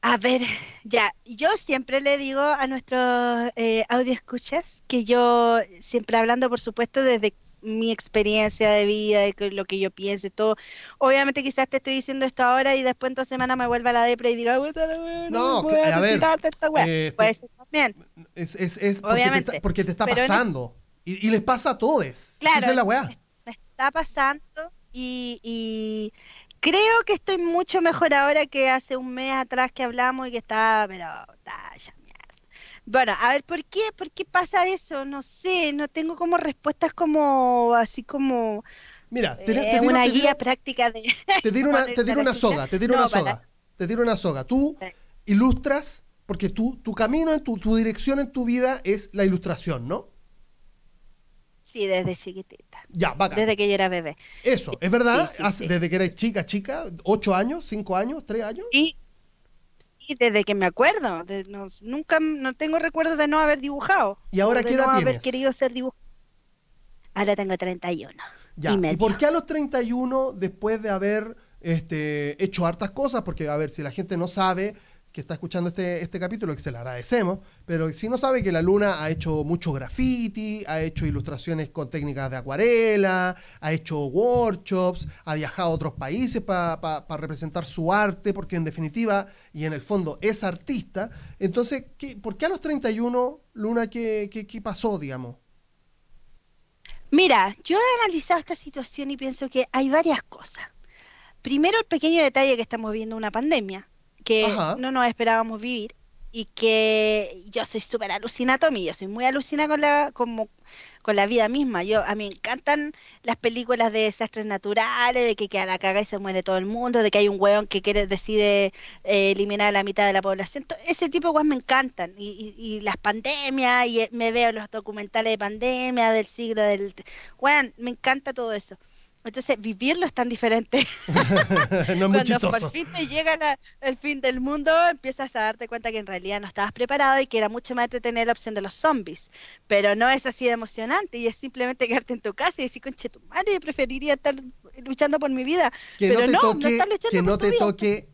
A ver, ya, yo siempre le digo a nuestros eh, audio escuchas que yo, siempre hablando, por supuesto, desde mi experiencia de vida, de lo que yo pienso y todo. Obviamente quizás te estoy diciendo esto ahora y después en dos semanas me vuelva a la depre y diga, no, a, ver, eh, Puede ser Es, es, es porque, te, porque, te, está pasando. Y, y, les pasa a todos. Claro, Esa es la weá. Me está pasando y, y creo que estoy mucho mejor ahora que hace un mes atrás que hablamos y que estaba, pero está ya bueno, a ver, ¿por qué, ¿por qué pasa eso? No sé, no tengo como respuestas como, así como... Mira, te, te, eh, una guía práctica de... Te tiro una, te una soga, te tiro una soga, te tiro una soga. Tú ilustras, porque tú, tu camino, tu, tu dirección en tu vida es la ilustración, ¿no? Sí, desde chiquitita. Ya, bacán. Desde que yo era bebé. Eso, ¿es verdad? Desde que eres chica, chica, ocho años, cinco años, tres años. Sí, desde que me acuerdo. nunca, no tengo recuerdos de no haber dibujado. ¿Y ahora qué edad no haber querido ser dibujado. Ahora tengo 31. Ya, ¿y, por qué a los 31, después de haber este, hecho hartas cosas? Porque, a ver, si la gente no sabe, que está escuchando este, este capítulo, que se le agradecemos, pero si no sabe que la Luna ha hecho mucho graffiti, ha hecho ilustraciones con técnicas de acuarela, ha hecho workshops, ha viajado a otros países para representar su arte, porque en definitiva, y en el fondo, es artista. Entonces, ¿qué, ¿por qué a los 31, Luna, qué, qué, qué pasó, digamos? Mira, yo he analizado esta situación y pienso que hay varias cosas. Primero, el pequeño detalle que estamos viendo una pandemia que no nos esperábamos vivir y que yo soy súper alucinada, Tommy, yo soy muy alucinada con la, como, con la vida misma. Yo a mí me encantan las películas de desastres naturales, de que queda la caga y se muere todo el mundo, de que hay un hueón que quiere decide eh, eliminar a la mitad de la población. Ese tipo de cosas me encantan. Y, y, las pandemias, y eh, me veo los documentales de pandemia del siglo del... Bueno, me encanta todo eso. Entonces, vivirlo es tan diferente. no es Cuando por fin te llega el fin del mundo, empiezas a darte cuenta que en realidad no estabas preparado y que era mucho más tener la opción de los zombies. Pero no es así de emocionante y es simplemente quedarte en tu casa y decir, conche tu madre, preferiría estar luchando por mi vida. Que Pero no te no, toque, no que no te toque,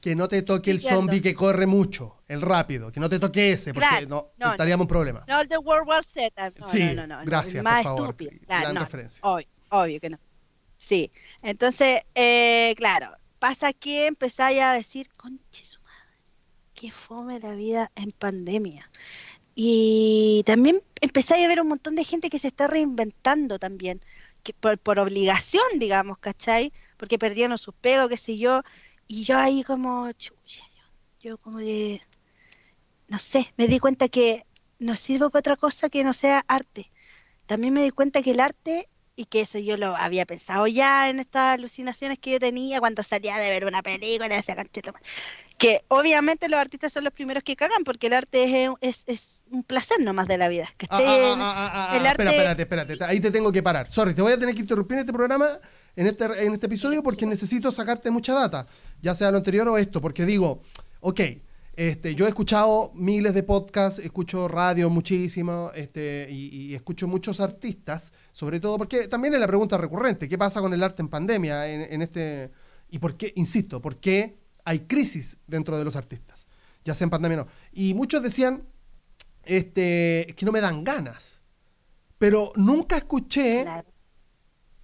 que no te toque el zombie que corre mucho, el rápido, que no te toque ese, porque no, estaríamos en problema. No, el de World War Z. sí, no, no, gracias, por favor. Gran referencia. Obvio, obvio que no. Sí, entonces, eh, claro, pasa que empezáis a decir, conche su madre, qué fome la vida en pandemia. Y también empezáis a ver un montón de gente que se está reinventando también, que por, por obligación, digamos, ¿cachai? Porque perdieron sus pegos, qué sé yo. Y yo ahí como, chucha, yo, yo como de, no sé, me di cuenta que no sirvo para otra cosa que no sea arte. También me di cuenta que el arte y que eso yo lo había pensado ya en estas alucinaciones que yo tenía cuando salía de ver una película, esa que obviamente los artistas son los primeros que cagan porque el arte es, es, un placer nomás de la vida. Ah, ah, ah, el arte... Espera, espérate, espérate, ahí te tengo que parar. Sorry, te voy a tener que interrumpir en este programa, en este, en este episodio, porque necesito sacarte mucha data, ya sea lo anterior o esto, porque digo, ok, este, yo he escuchado miles de podcasts, escucho radio muchísimo este, y, escucho muchos artistas, sobre todo porque también es la pregunta recurrente, ¿qué pasa con el arte en pandemia? En, este, y por qué, insisto, ¿por qué hay crisis dentro de los artistas? Ya sea en pandemia o no. Y muchos decían este, que no me dan ganas, pero nunca escuché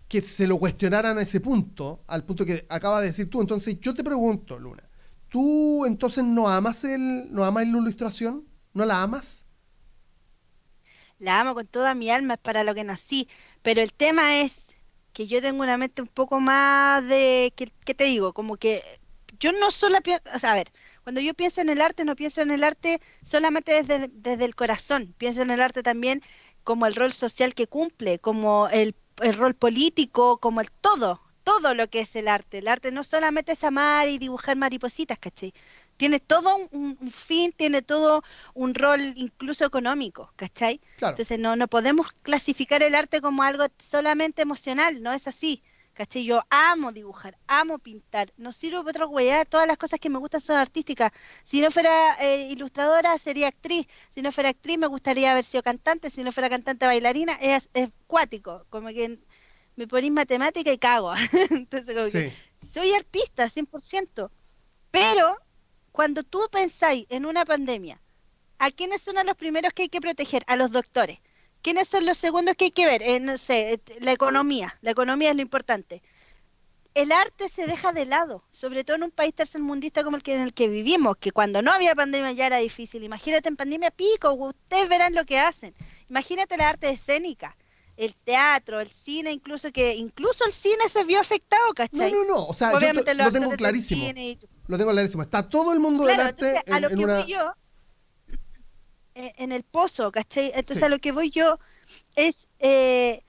que se lo cuestionaran a ese punto, al punto que acaba de decir tú. Entonces yo te pregunto, Luna, ¿Tú entonces no amas el, no amas la ilustración? ¿No la amas? La amo con toda mi alma, es para lo que nací. Pero el tema es que yo tengo una mente un poco más de, ¿qué, te digo? Como que yo no solo pienso, a ver, cuando yo pienso en el arte, no pienso en el arte solamente desde, desde el corazón, pienso en el arte también como el rol social que cumple, como el, el rol político, como el todo todo lo que es el arte. El arte no solamente es amar y dibujar maripositas, ¿cachai? Tiene todo un, fin, tiene todo un rol incluso económico, ¿cachai? Entonces no, no podemos clasificar el arte como algo solamente emocional, no es así. ¿Cachai? Yo amo dibujar, amo pintar, no sirvo para otra hueá, todas las cosas que me gustan son artísticas. Si no fuera eh, ilustradora, sería actriz, si no fuera actriz, me gustaría haber sido cantante, si no fuera cantante, bailarina, es, es cuático, como que me ponís matemática y cago. Entonces, como que soy artista, 100%. Pero cuando tú pensáis en una pandemia, ¿a quiénes son los primeros que hay que proteger? A los doctores. ¿Quiénes son los segundos que hay que ver? Eh, no sé, eh, la economía. La economía es lo importante. El arte se deja de lado, sobre todo en un país tercermundista como el que en el que vivimos, que cuando no había pandemia ya era difícil. Imagínate en pandemia pico, ustedes verán lo que hacen. Imagínate la arte escénica el teatro, el cine, incluso que incluso el cine se vio afectado, ¿cachai? No, no, no, o sea, yo lo tengo clarísimo. Lo tengo clarísimo. Está todo el mundo del arte en, a lo que Voy yo, eh, en el pozo, ¿cachai? Entonces a lo que voy yo es, eh,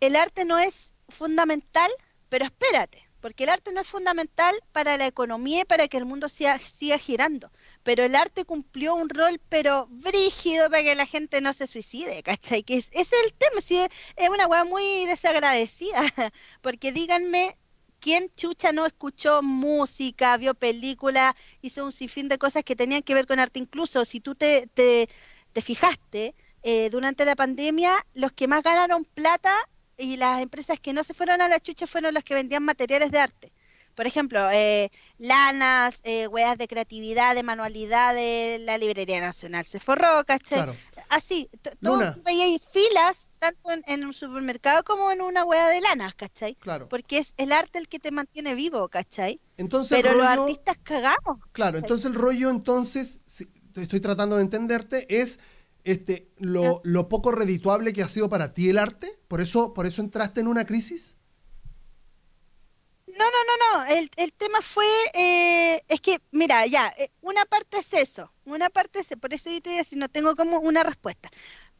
el arte no es fundamental, pero espérate, porque el arte no es fundamental para la economía y para que el mundo siga, siga girando pero el arte cumplió un rol, pero brígido para que la gente no se suicide, ¿cachai? Que es, es el tema, sí, es una weá muy desagradecida, porque díganme, ¿quién chucha no escuchó música, vio película, hizo un sinfín de cosas que tenían que ver con arte? Incluso si tú te, te, fijaste, eh, durante la pandemia, los que más ganaron plata y las empresas que no se fueron a la chucha fueron los que vendían materiales de arte por ejemplo, eh, lanas, eh, weas de creatividad, de manualidad de la Librería Nacional se forró, ¿cachai? Así, tú veías filas tanto en, un supermercado como en una wea de lanas, ¿cachai? Claro. Porque es el arte el que te mantiene vivo, ¿cachai? Entonces, Pero los artistas cagamos. Claro, entonces el rollo, entonces, si, estoy tratando de entenderte, es este lo, lo poco redituable que ha sido para ti el arte, por eso, por eso entraste en una crisis. No, no, no, no. El, el tema fue, eh, es que, mira, ya, eh, una parte es eso, una parte es, por eso yo te decía, si no tengo como una respuesta.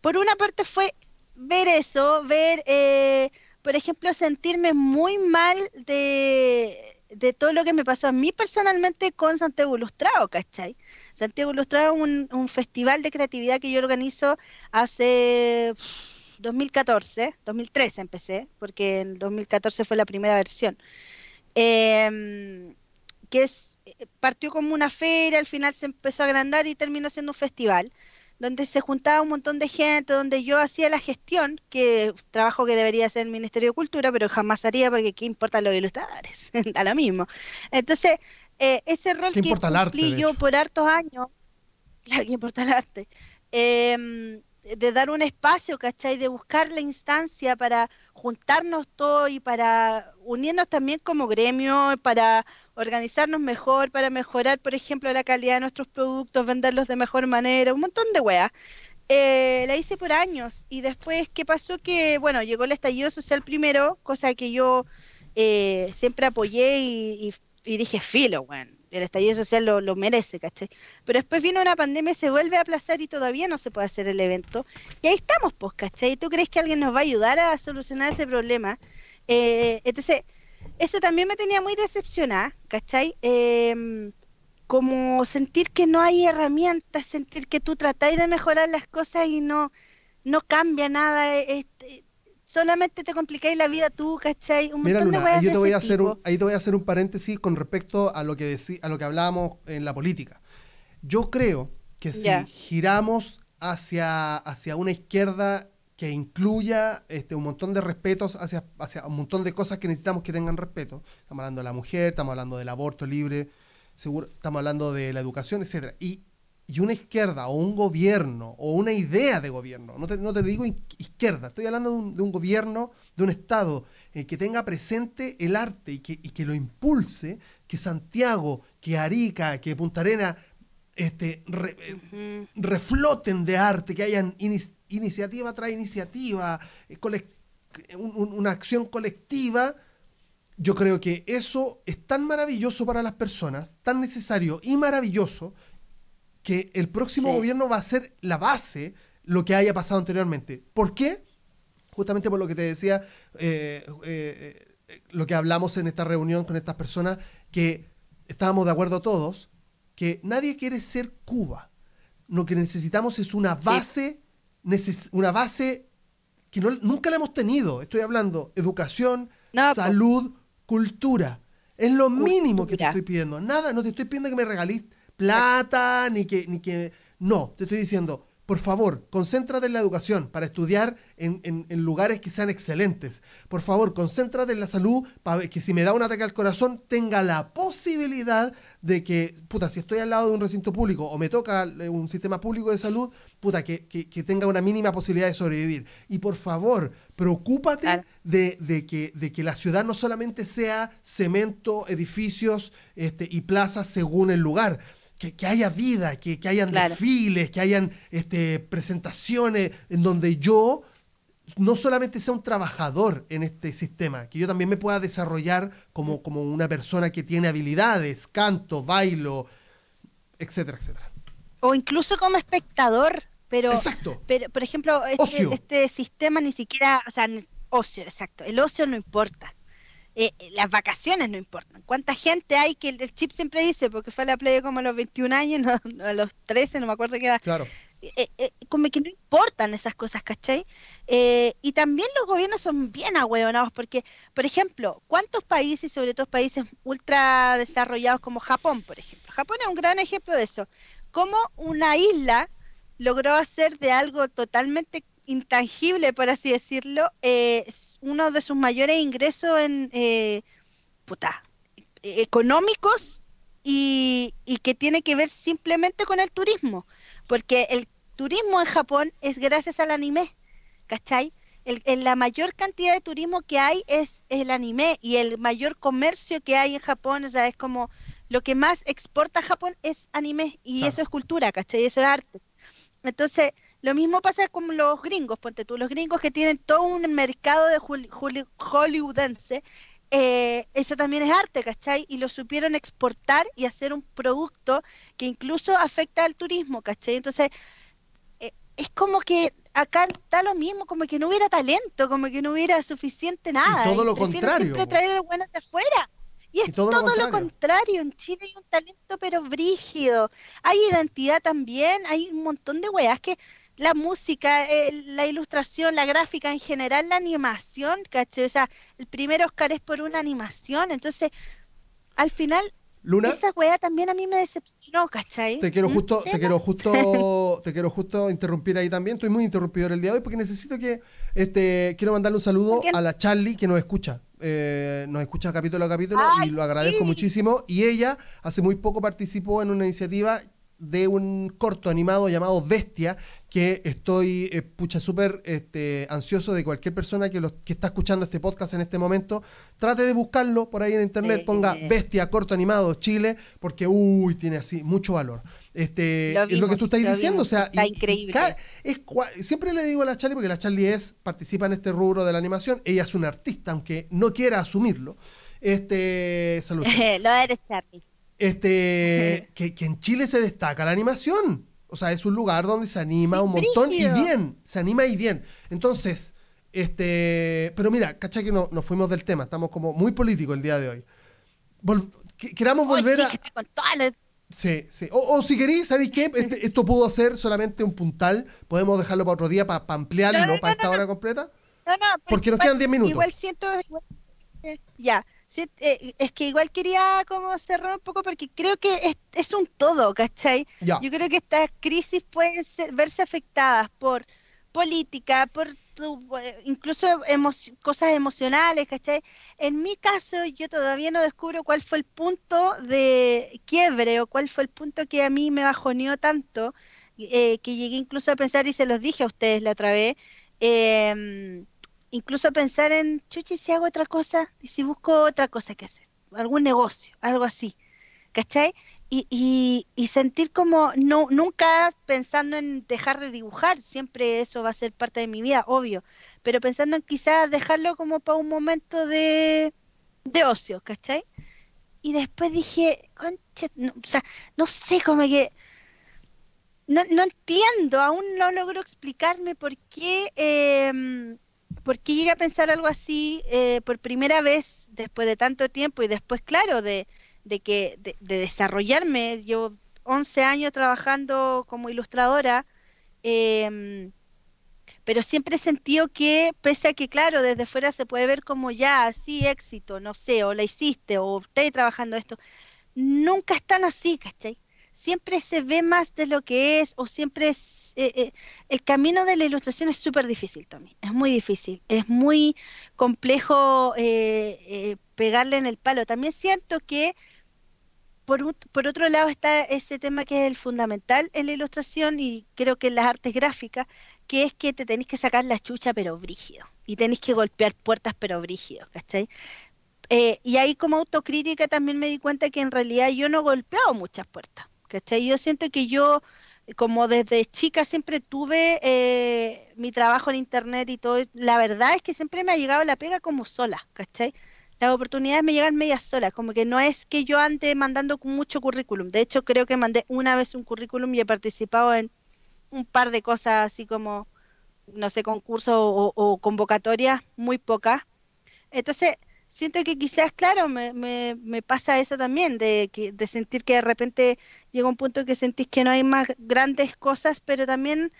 Por una parte fue ver eso, ver, eh, por ejemplo, sentirme muy mal de, de todo lo que me pasó a mí personalmente con Santiago Ilustrado, ¿cachai? Santiago Ilustrado es un, un festival de creatividad que yo organizo hace 2014, 2013 empecé, porque en 2014 fue la primera versión. Em, que es, partió como una feria, al final se empezó a agrandar y terminó siendo un festival donde se juntaba un montón de gente, donde yo hacía la gestión, que trabajo que debería hacer el Ministerio de Cultura, pero jamás haría porque qué importa los ilustradores, da lo mismo. Entonces, eh, ese rol que cumplí yo por hartos años, claro, ¿qué importa el arte? Eh, de dar un espacio, ¿cachai? De buscar la instancia para juntarnos todos y para unirnos también como gremio, para organizarnos mejor, para mejorar, por ejemplo, la calidad de nuestros productos, venderlos de mejor manera, un montón de weas. Eh, la hice por años y después, ¿qué pasó? Que, bueno, llegó el estallido social primero, cosa que yo eh, siempre apoyé y, y, dije, filo, weón el estallido social lo, merece, ¿cachai? Pero después vino una pandemia y se vuelve a aplazar y todavía no se puede hacer el evento. Y ahí estamos, pues, ¿cachai? ¿Tú crees que alguien nos va a ayudar a solucionar ese problema? Eh, entonces, eso también me tenía muy decepcionada, ¿cachai? Em, como sentir que no hay herramientas, sentir que tú tratáis de mejorar las cosas y no, no cambia nada. Este, solamente te complicáis la vida tú, ¿cachai? Un Mira, Luna, ahí, yo te voy a hacer un, ahí te voy a hacer un paréntesis con respecto a lo que, a lo que hablábamos en la política. Yo creo que si giramos hacia, hacia una izquierda que incluya este, un montón de respetos hacia, hacia un montón de cosas que necesitamos que tengan respeto. Estamos hablando de la mujer, estamos hablando del aborto libre, seguro, estamos hablando de la educación, etc. Y y una izquierda o un gobierno o una idea de gobierno, no te, no te digo izquierda, estoy hablando de un, de un gobierno, de un Estado eh, que tenga presente el arte y que, y que, lo impulse, que Santiago, que Arica, que Punta Arena este, eh, refloten de arte, que hayan iniciativa tras iniciativa, eh, una acción colectiva. Yo creo que eso es tan maravilloso para las personas, tan necesario y maravilloso, que el próximo gobierno va a ser la base lo que haya pasado anteriormente. ¿Por qué? Justamente por lo que te decía, eh, eh, lo que hablamos en esta reunión con estas personas, que estábamos de acuerdo todos, que nadie quiere ser Cuba. Lo que necesitamos es una base, una base que nunca la hemos tenido. Estoy hablando educación, salud, cultura. Es lo mínimo que te estoy pidiendo. Nada, no te estoy pidiendo que me regales plata, ni que, ni que... No, te estoy diciendo, por favor, concéntrate en la educación para estudiar en, en, lugares que sean excelentes. Por favor, concéntrate en la salud para que si me da un ataque al corazón tenga la posibilidad de que, puta, si estoy al lado de un recinto público o me toca un sistema público de salud, puta, que, que, que tenga una mínima posibilidad de sobrevivir. Y por favor, preocúpate de, de, que, de que la ciudad no solamente sea cemento, edificios este, y plazas según el lugar que, haya vida, que, que hayan desfiles, que hayan este, presentaciones en donde yo no solamente sea un trabajador en este sistema, que yo también me pueda desarrollar como, como una persona que tiene habilidades, canto, bailo, etcétera, etcétera. O incluso como espectador, pero, exacto. pero por ejemplo, este, este sistema ni siquiera, o sea, ocio, exacto, el ocio no importa. Eh, eh, las vacaciones no importan. ¿Cuánta gente hay que el, chip siempre dice, porque fue a la playa como a los 21 años, no, a los 13, no me acuerdo qué edad? Claro. Eh, como que no importan esas cosas, ¿cachai? y también los gobiernos son bien ahueonados, porque, por ejemplo, ¿cuántos países, sobre todo países ultra desarrollados como Japón, por ejemplo? Japón es un gran ejemplo de eso. Cómo una isla logró hacer de algo totalmente intangible, por así decirlo, eh, uno de sus mayores ingresos en eh, puta, económicos y, que tiene que ver simplemente con el turismo, porque el turismo en Japón es gracias al anime, ¿cachai? El, la mayor cantidad de turismo que hay es, el anime y el mayor comercio que hay en Japón, o sea, es como lo que más exporta Japón es anime y eso es cultura, ¿cachai? Eso es arte. Entonces, lo mismo pasa con los gringos, ponte tú, los gringos que tienen todo un mercado de hollywoodense, eh, eso también es arte, ¿cachai? Y lo supieron exportar y hacer un producto que incluso afecta al turismo, ¿cachai? Entonces, eh, es como que acá está lo mismo, como que no hubiera talento, como que no hubiera suficiente nada. Y todo lo contrario. Siempre traer buenos de afuera. Y es todo, lo, contrario. En Chile hay un talento pero brígido. Hay identidad también, hay un montón de weas que la música, eh, la ilustración, la gráfica en general, la animación, ¿cachai? O sea, el primer Oscar es por una animación, entonces al final Luna, esa wea también a mí me decepcionó, ¿cachai? Te quiero justo, te quiero justo, te quiero justo interrumpir ahí también. Estoy muy interrumpidor el día de hoy porque necesito que, este, quiero mandarle un saludo a la Charlie que nos escucha. Eh, nos escucha capítulo a capítulo y lo agradezco muchísimo. Y ella hace muy poco participó en una iniciativa de un corto animado llamado Bestia, que estoy, eh, pucha, súper este, ansioso de cualquier persona que, que está escuchando este podcast en este momento, trate de buscarlo por ahí en internet, ponga Bestia, corto animado, Chile, porque, uy, tiene así mucho valor. Este, es lo que tú estás diciendo, o sea, está increíble. es, siempre le digo a la Charlie, porque la Charlie es, participa en este rubro de la animación, ella es una artista, aunque no quiera asumirlo. Este, saludos. lo eres, Charlie este, que, en Chile se destaca la animación. O sea, es un lugar donde se anima un montón y bien, se anima y bien. Entonces, este, pero mira, cacha que no, nos fuimos del tema, estamos como muy políticos el día de hoy. queramos volver a... Sí, sí. O, si queréis, ¿sabéis qué? Este, esto pudo ser solamente un puntal, podemos dejarlo para otro día para ampliarlo, para esta hora completa. No, no, porque nos quedan 10 minutos. Igual siento... ya, eh, es que igual quería como cerrar un poco porque creo que es, un todo, ¿cachai? Yo creo que estas crisis pueden verse afectadas por política, por eh, incluso cosas emocionales, ¿cachai? En mi caso, yo todavía no descubro cuál fue el punto de quiebre o cuál fue el punto que a mí me bajoneó tanto, eh, que llegué incluso a pensar, y se los dije a ustedes la otra vez, eh, incluso pensar en, chuchi, si hago otra cosa y si busco otra cosa que hacer, algún negocio, algo así, ¿cachai? Y, y, sentir como, no, nunca pensando en dejar de dibujar, siempre eso va a ser parte de mi vida, obvio, pero pensando en quizás dejarlo como para un momento de, de ocio, ¿cachai? Y después dije, concha, no, o sea, no sé, como que... No, no entiendo, aún no logro explicarme por qué eh, ¿Por qué llegué a pensar algo así eh, por primera vez después de tanto tiempo y después, claro, de, que de, desarrollarme? Yo 11 años trabajando como ilustradora, em, pero siempre he sentido que, pese a que, claro, desde fuera se puede ver como ya, así éxito, no sé, o la hiciste, o usted trabajando esto, nunca están así, ¿cachai? Siempre se ve más de lo que es, o siempre es eh, eh, el camino de la ilustración es súper difícil, Tommy. Es muy difícil. Es muy complejo eh, pegarle en el palo. También siento que, por, por otro lado, está ese tema que es el fundamental en la ilustración y creo que en las artes gráficas, que es que te tenéis que sacar la chucha pero brígido. Y tenéis que golpear puertas pero brígido, ¿cachai? y ahí como autocrítica también me di cuenta que en realidad yo no he golpeado muchas puertas, ¿cachai? Yo siento que yo como desde chica siempre tuve eh, mi trabajo en internet y todo, la verdad es que siempre me ha llegado la pega como sola, ¿cachai? Las oportunidades me llegan medias solas, como que no es que yo ande mandando mucho currículum. De hecho, creo que mandé una vez un currículum y he participado en un par de cosas así como, no sé, concursos o, o convocatorias, muy pocas. Entonces, siento que quizás, claro, me, me, me pasa eso también, de, de sentir que de repente llega un punto que sentís que no hay más grandes cosas, pero también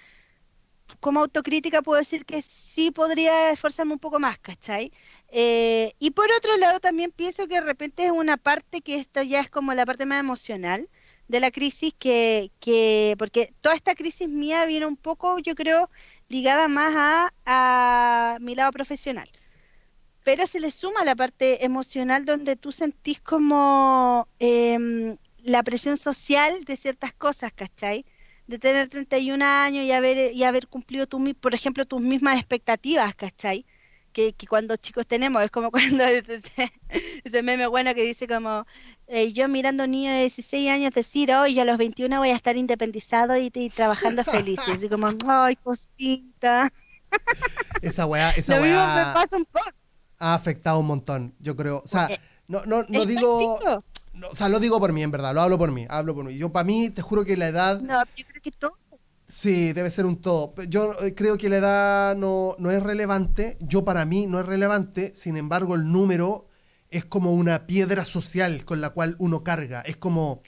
como autocrítica puedo decir que sí podría esforzarme un poco más, ¿cachai? Eh, y por otro lado también pienso que de repente es una parte que esto ya es como la parte más emocional de la crisis, que, que porque toda esta crisis mía viene un poco, yo creo, ligada más a mi lado profesional pero se le suma la parte emocional donde tú sentís como eh, la presión social de ciertas cosas, ¿cachai? De tener 31 años y haber, y haber cumplido, tu, por ejemplo, tus mismas expectativas, ¿cachai? Que, que cuando chicos tenemos, es como cuando ese, meme bueno que dice como, eh, yo mirando a un niño de 16 años decir, hoy a los 21 voy a estar independizado y, trabajando feliz. Y así como, ay, cosita. Esa weá, esa Lo mismo me pasa un poco ha afectado un montón, yo creo. O sea, no, no, no digo... o sea, lo digo por mí, en verdad, lo hablo por mí, hablo por mí. Yo, para mí, te juro que la edad... No, yo creo que todo. Sí, debe ser un todo. Yo eh, creo que la edad no, no es relevante. Yo para mí no es relevante. Sin embargo, el número es como una piedra social con la cual uno carga. Es como...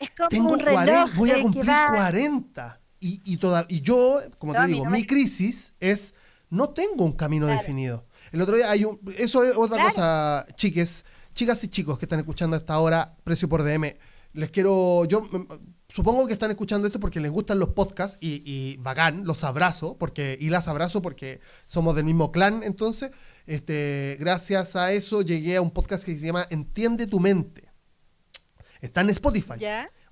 es como tengo un reloj 40, voy a cumplir 40. Y, y, toda, y yo, como te digo, mi crisis es, no tengo un camino definido. El otro día hay un... Eso es otra cosa, chiques, chicas y chicos que están escuchando a esta hora, Precio por DM. Les quiero... Yo supongo que están escuchando esto porque les gustan los podcasts y, y bacán, los abrazo, porque, y las abrazo porque somos del mismo clan, entonces, este, gracias a eso llegué a un podcast que se llama Entiende tu mente. Está en Spotify.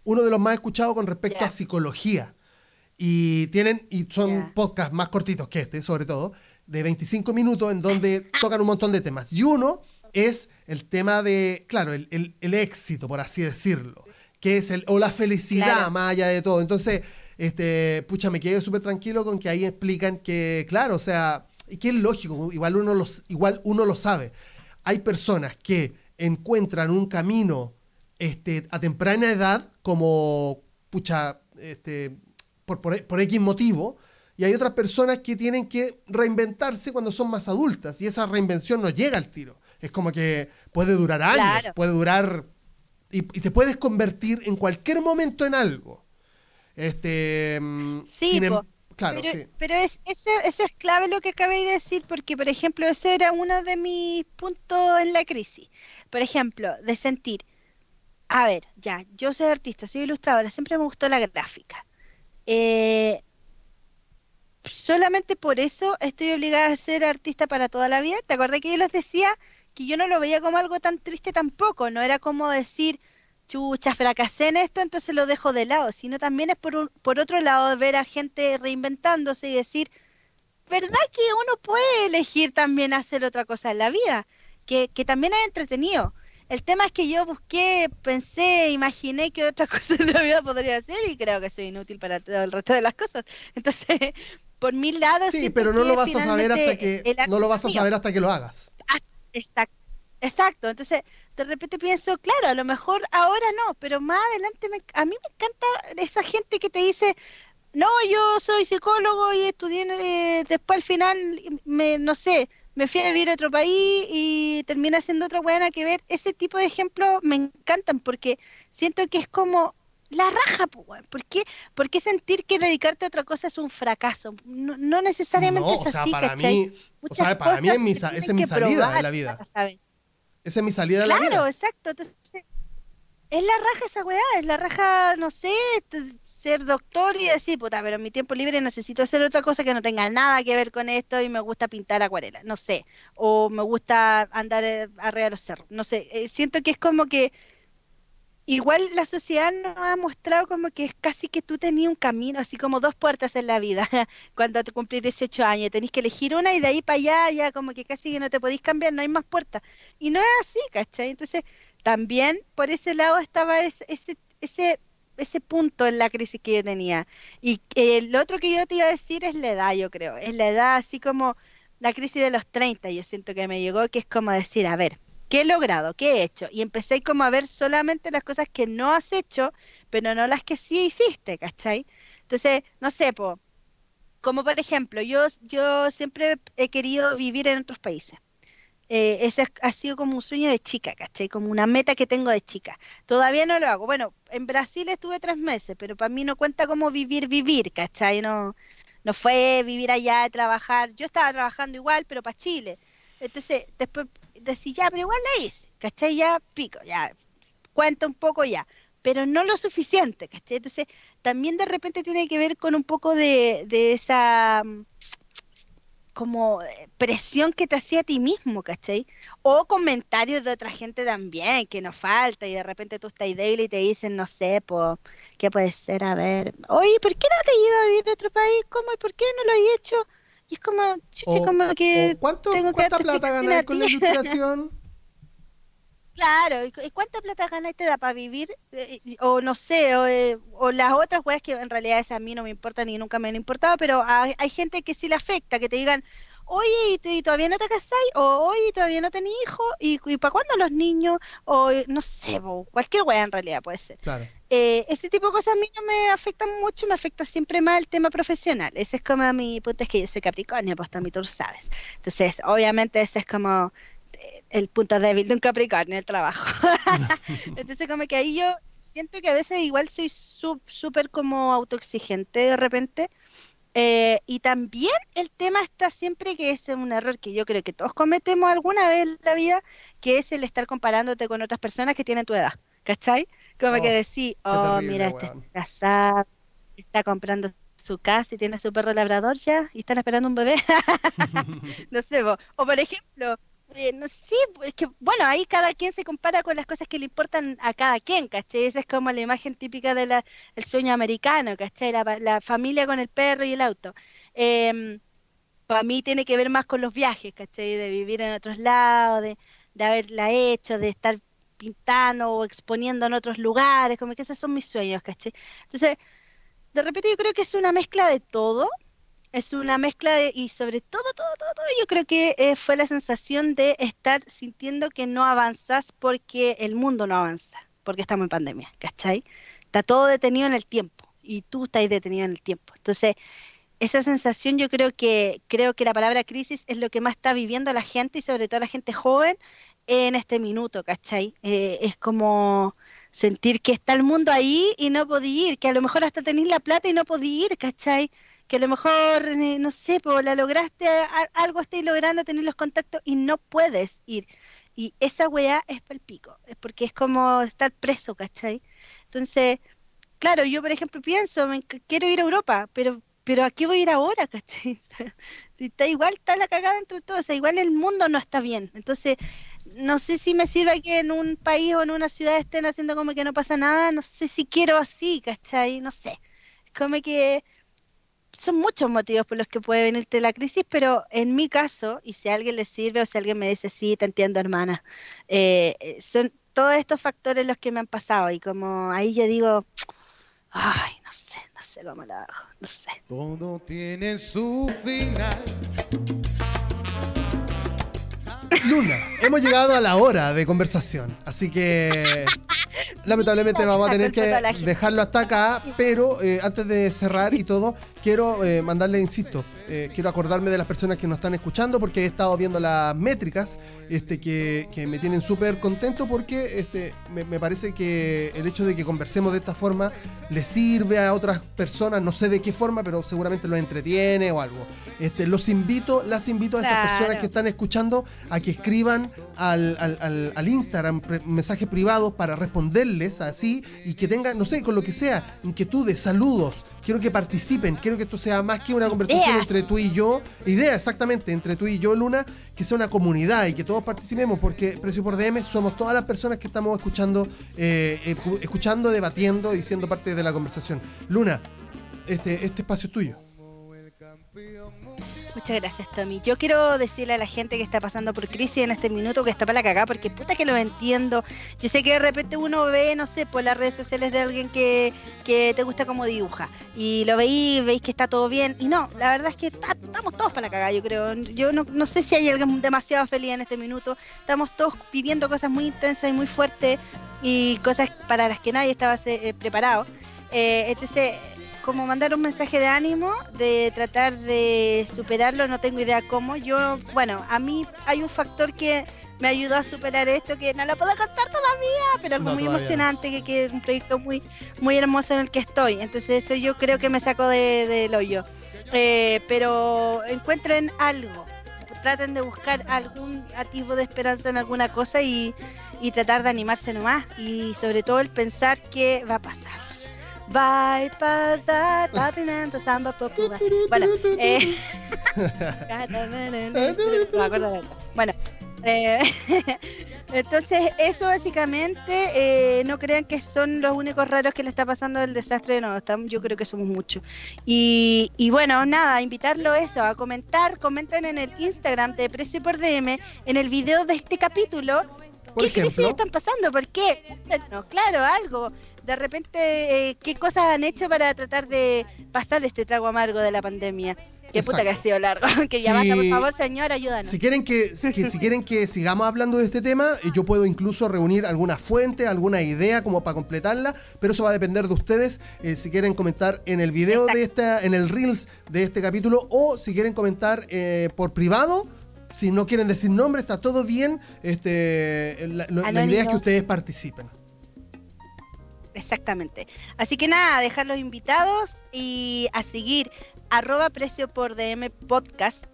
Uno de los más escuchados con respecto a psicología. Y tienen, y son podcasts más cortitos que este, sobre todo, de 25 minutos en donde tocan un montón de temas. Y uno es el tema de, claro, el, el éxito, por así decirlo que es el, o la felicidad más allá de todo. Entonces, este, pucha, me quedé súper tranquilo con que ahí explican que, claro, o sea, y que es lógico, igual uno, los, igual uno lo sabe. Hay personas que encuentran un camino este, a temprana edad, como, pucha, este, por, por, por X motivo, y hay otras personas que tienen que reinventarse cuando son más adultas, y esa reinvención no llega al tiro. Es como que puede durar años, puede durar y, te puedes convertir en cualquier momento en algo. Este, mm, sí, em, claro, pero, pero es, eso, eso, es clave lo que acabé de decir, porque, por ejemplo, ese era uno de mis puntos en la crisis. Por ejemplo, de sentir, a ver, ya, yo soy artista, soy ilustradora, siempre me gustó la gráfica. Eh, solamente por eso estoy obligada a ser artista para toda la vida. ¿Te acuerdas que yo les decía que yo no lo veía como algo tan triste tampoco, no era como decir, chucha, fracasé en esto, entonces lo dejo de lado, sino también es por, por otro lado ver a gente reinventándose y decir, ¿verdad que uno puede elegir también hacer otra cosa en la vida? Que, que también es entretenido. El tema es que yo busqué, pensé, imaginé que otra cosa en la vida podría hacer y creo que soy inútil para todo el resto de las cosas. Entonces, por mil lados... Sí, pero no lo vas a saber hasta que no lo vas a saber hasta que lo hagas. Exacto. Exacto, entonces de repente pienso, claro, a lo mejor ahora no, pero más adelante a mí me encanta esa gente que te dice, no, yo soy psicólogo y estudié, eh, después al final, me, no sé, me fui a vivir a otro país y terminé siendo otra buena que ver. Ese tipo de ejemplos me encantan porque siento que es como la raja, pues, ¿por qué, ¿por qué sentir que dedicarte a otra cosa es un fracaso? No, necesariamente es así, para mí, o sea, para mí es mi, esa es mi salida de la vida. Esa es mi salida de la vida. Claro, exacto. Entonces, es la raja esa weá, es la raja, no sé, ser doctor y decir, puta, pero en mi tiempo libre necesito hacer otra cosa que no tenga nada que ver con esto y me gusta pintar acuarela, no sé, o me gusta andar eh, arriba de los cerros, no sé, eh, siento que es como que igual la sociedad nos ha mostrado como que es casi que tú tenías un camino, así como dos puertas en la vida, cuando te cumplís 18 años, tenés que elegir una y de ahí para allá ya como que casi que no te podéis cambiar, no hay más puertas. Y no es así, ¿cachai? Entonces, también por ese lado estaba ese, ese, ese, ese punto en la crisis que yo tenía. Y el otro que yo te iba a decir es la edad, yo creo, es la edad así como la crisis de los 30, yo siento que me llegó, que es como decir, a ver, ¿Qué he logrado? ¿Qué he hecho? Y empecé como a ver solamente las cosas que no has hecho, pero no las que sí hiciste, ¿cachai? Entonces, no sé, po, como por ejemplo, yo, yo siempre he querido vivir en otros países. Eh, ese ha sido como un sueño de chica, ¿cachai? Como una meta que tengo de chica. Todavía no lo hago. Bueno, en Brasil estuve tres meses, pero para mí no cuenta como vivir, vivir, ¿cachai? No, no fue vivir allá, trabajar. Yo estaba trabajando igual, pero para Chile. Entonces, después decir, ya, pero igual la hice, ¿cachai? Ya pico, ya, cuenta un poco ya, pero no lo suficiente, ¿cachai? Entonces, también de repente tiene que ver con un poco de, de esa mm, como eh, presión que te hacía a ti mismo, ¿cachai? O comentarios de otra gente también, que nos falta, y de repente tú estás débil y te dicen, no sé, pues, ¿qué puede ser? A ver, oye, ¿por qué no te he ido a vivir a otro país? ¿Cómo? ¿Y por qué no lo he hecho? Y es como, como que. ¿cuánto, ¿Cuánta plata ganas con la ilustración? Claro, ¿y cuánta plata ganas te da para vivir? Eh, o no sé, eh, o, las otras weas que en realidad a mí no me importan ni nunca me han importado, pero hay, gente que sí le afecta, que te digan, oye, ¿y, todavía no te casáis? O, oye, ¿todavía no tenés hijos? ¿Y, para cuándo los niños? O, no sé, cualquier wea en realidad puede ser. Claro. Eh, este tipo de cosas a mí no me afectan mucho, me afecta siempre más el tema profesional. Ese es como mi punto, es que yo soy Capricornio, pues también tú lo sabes. Entonces, obviamente ese es como eh, el punto débil de un Capricornio, el trabajo. Entonces, como que ahí yo siento que a veces igual soy súper como autoexigente de repente. Eh, y también el tema está siempre que es un error que yo creo que todos cometemos alguna vez en la vida, que es el estar comparándote con otras personas que tienen tu edad. ¿Cachai? Como que oh, decís, oh, mira, este está casado, está comprando su casa y tiene su perro labrador ya y están esperando un bebé. no sé, o por ejemplo, eh, no sé, es que bueno, ahí cada quien se compara con las cosas que le importan a cada quien, ¿cachai? Esa es como la imagen típica del el sueño americano, ¿cachai? La, la, familia con el perro y el auto. Eh, para mí tiene que ver más con los viajes, ¿cachai? De vivir en otros lados, de, de haberla hecho, de estar pintando o exponiendo en otros lugares, como que esos son mis sueños, ¿cachai? Entonces, de repente yo creo que es una mezcla de todo, es una mezcla de, y sobre todo, todo, todo, yo creo que eh, fue la sensación de estar sintiendo que no avanzas porque el mundo no avanza, porque estamos en pandemia, ¿cachai? Está todo detenido en el tiempo y tú estás detenido en el tiempo. Entonces, esa sensación yo creo que creo que la palabra crisis es lo que más está viviendo la gente y sobre todo la gente joven en este minuto, ¿cachai? Eh, es como sentir que está el mundo ahí y no podí ir, que a lo mejor hasta tenéis la plata y no podí ir, ¿cachai? Que a lo mejor, eh, no sé, pues la lograste, algo estáis logrando, tener los contactos y no puedes ir. Y esa weá es para el pico, es porque es como estar preso, ¿cachai? Entonces, claro, yo por ejemplo pienso, me, quiero ir a Europa, pero pero ¿a qué voy a ir ahora? ¿cachai? si está igual, está la cagada entre todos, o sea, igual el mundo no está bien. Entonces, no sé si me sirve que en un país o en una ciudad estén haciendo como que no pasa nada, no sé si quiero así, ¿cachai? No sé. Es como que son muchos motivos por los que puede venirte la crisis, pero en mi caso, y si a alguien le sirve o si alguien me dice, sí, te entiendo, hermana, eh, son todos estos factores los que me han pasado y como ahí yo digo, ay, no sé, no sé cómo lo hago, no sé. Todo tiene su final. Luna, hemos llegado a la hora de conversación, así que lamentablemente vamos a tener que dejarlo hasta acá, pero eh, antes de cerrar y todo, quiero eh, mandarle, insisto, eh, quiero acordarme de las personas que nos están escuchando porque he estado viendo las métricas este, que, me tienen súper contento porque este, me, parece que el hecho de que conversemos de esta forma le sirve a otras personas, no sé de qué forma, pero seguramente los entretiene o algo. Este, los invito, las invito a esas personas que están escuchando a que escriban al, al, al, Instagram mensajes privados para responderles así y que tengan, no sé, con lo que sea, inquietudes, saludos. Quiero que participen, quiero que esto sea más que una conversación entre tú y yo, idea exactamente, entre tú y yo, Luna, que sea una comunidad y que todos participemos, porque Precio por DM somos todas las personas que estamos escuchando, eh, eh, escuchando, debatiendo y siendo parte de la conversación. Luna, este, este espacio es tuyo. Muchas gracias, Tommy. Yo quiero decirle a la gente que está pasando por crisis en este minuto que está para la cagada, porque puta que lo entiendo. Yo sé que de repente uno ve, no sé, por las redes sociales de alguien que, que te gusta como dibuja, y lo veis, veis que está todo bien, y no, la verdad es que estamos todos para la cagada, yo creo. Yo no, no sé si hay alguien demasiado feliz en este minuto. Estamos todos viviendo cosas muy intensas y muy fuertes, y cosas para las que nadie estaba eh, preparado. Eh, entonces, como mandar un mensaje de ánimo, de tratar de superarlo, no tengo idea cómo. Yo, bueno, a mí hay un factor que me ayudó a superar esto, que no lo puedo contar todavía, pero algo muy emocionante, que, es un proyecto muy, muy hermoso en el que estoy. Entonces eso yo creo que me sacó del de, hoyo. Eh, pero encuentren algo, traten de buscar algún atisbo de esperanza en alguna cosa y, y tratar de animarse nomás y sobre todo el pensar que va a pasar Vai pasar patinando samba popular. Bueno, eh, bueno, eh, entonces eso básicamente, eh, no crean que son los únicos raros que le está pasando el desastre, no, yo creo que somos muchos. Y, y bueno, nada, invitarlo eso, a comentar, comenten en el Instagram de Precio por DM, en el video de este capítulo, ¿Qué ejemplo? están pasando? ¿Por qué? No, claro, algo de repente, eh, ¿qué cosas han hecho para tratar de pasar este trago amargo de la pandemia? Qué puta que ha sido largo. Que ya Sí. basta, por favor, señor, ayúdanos. Si quieren que, que- si quieren que sigamos hablando de este tema, eh, yo puedo incluso reunir alguna fuente, alguna idea como para completarla, pero eso va a depender de ustedes. eh, si quieren comentar en el video de esta, en el reels de este capítulo, o si quieren comentar eh, por privado. Si no quieren decir nombre, está todo bien. Este, la, la idea es que ustedes participen. Exactamente. Así que nada, dejar los invitados y a seguir arroba precio por DM podcast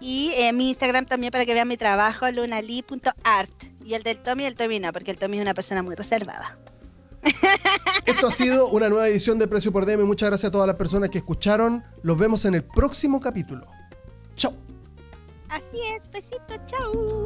y eh, mi Instagram también para que vean mi trabajo, lunali.art. Y el del Tommy, el Tommy no, porque el Tommy es una persona muy reservada. Esto ha sido una nueva edición de Precio por DM. Muchas gracias a todas las personas que escucharon. Los vemos en el próximo capítulo. Chao. Así es, besito, chau.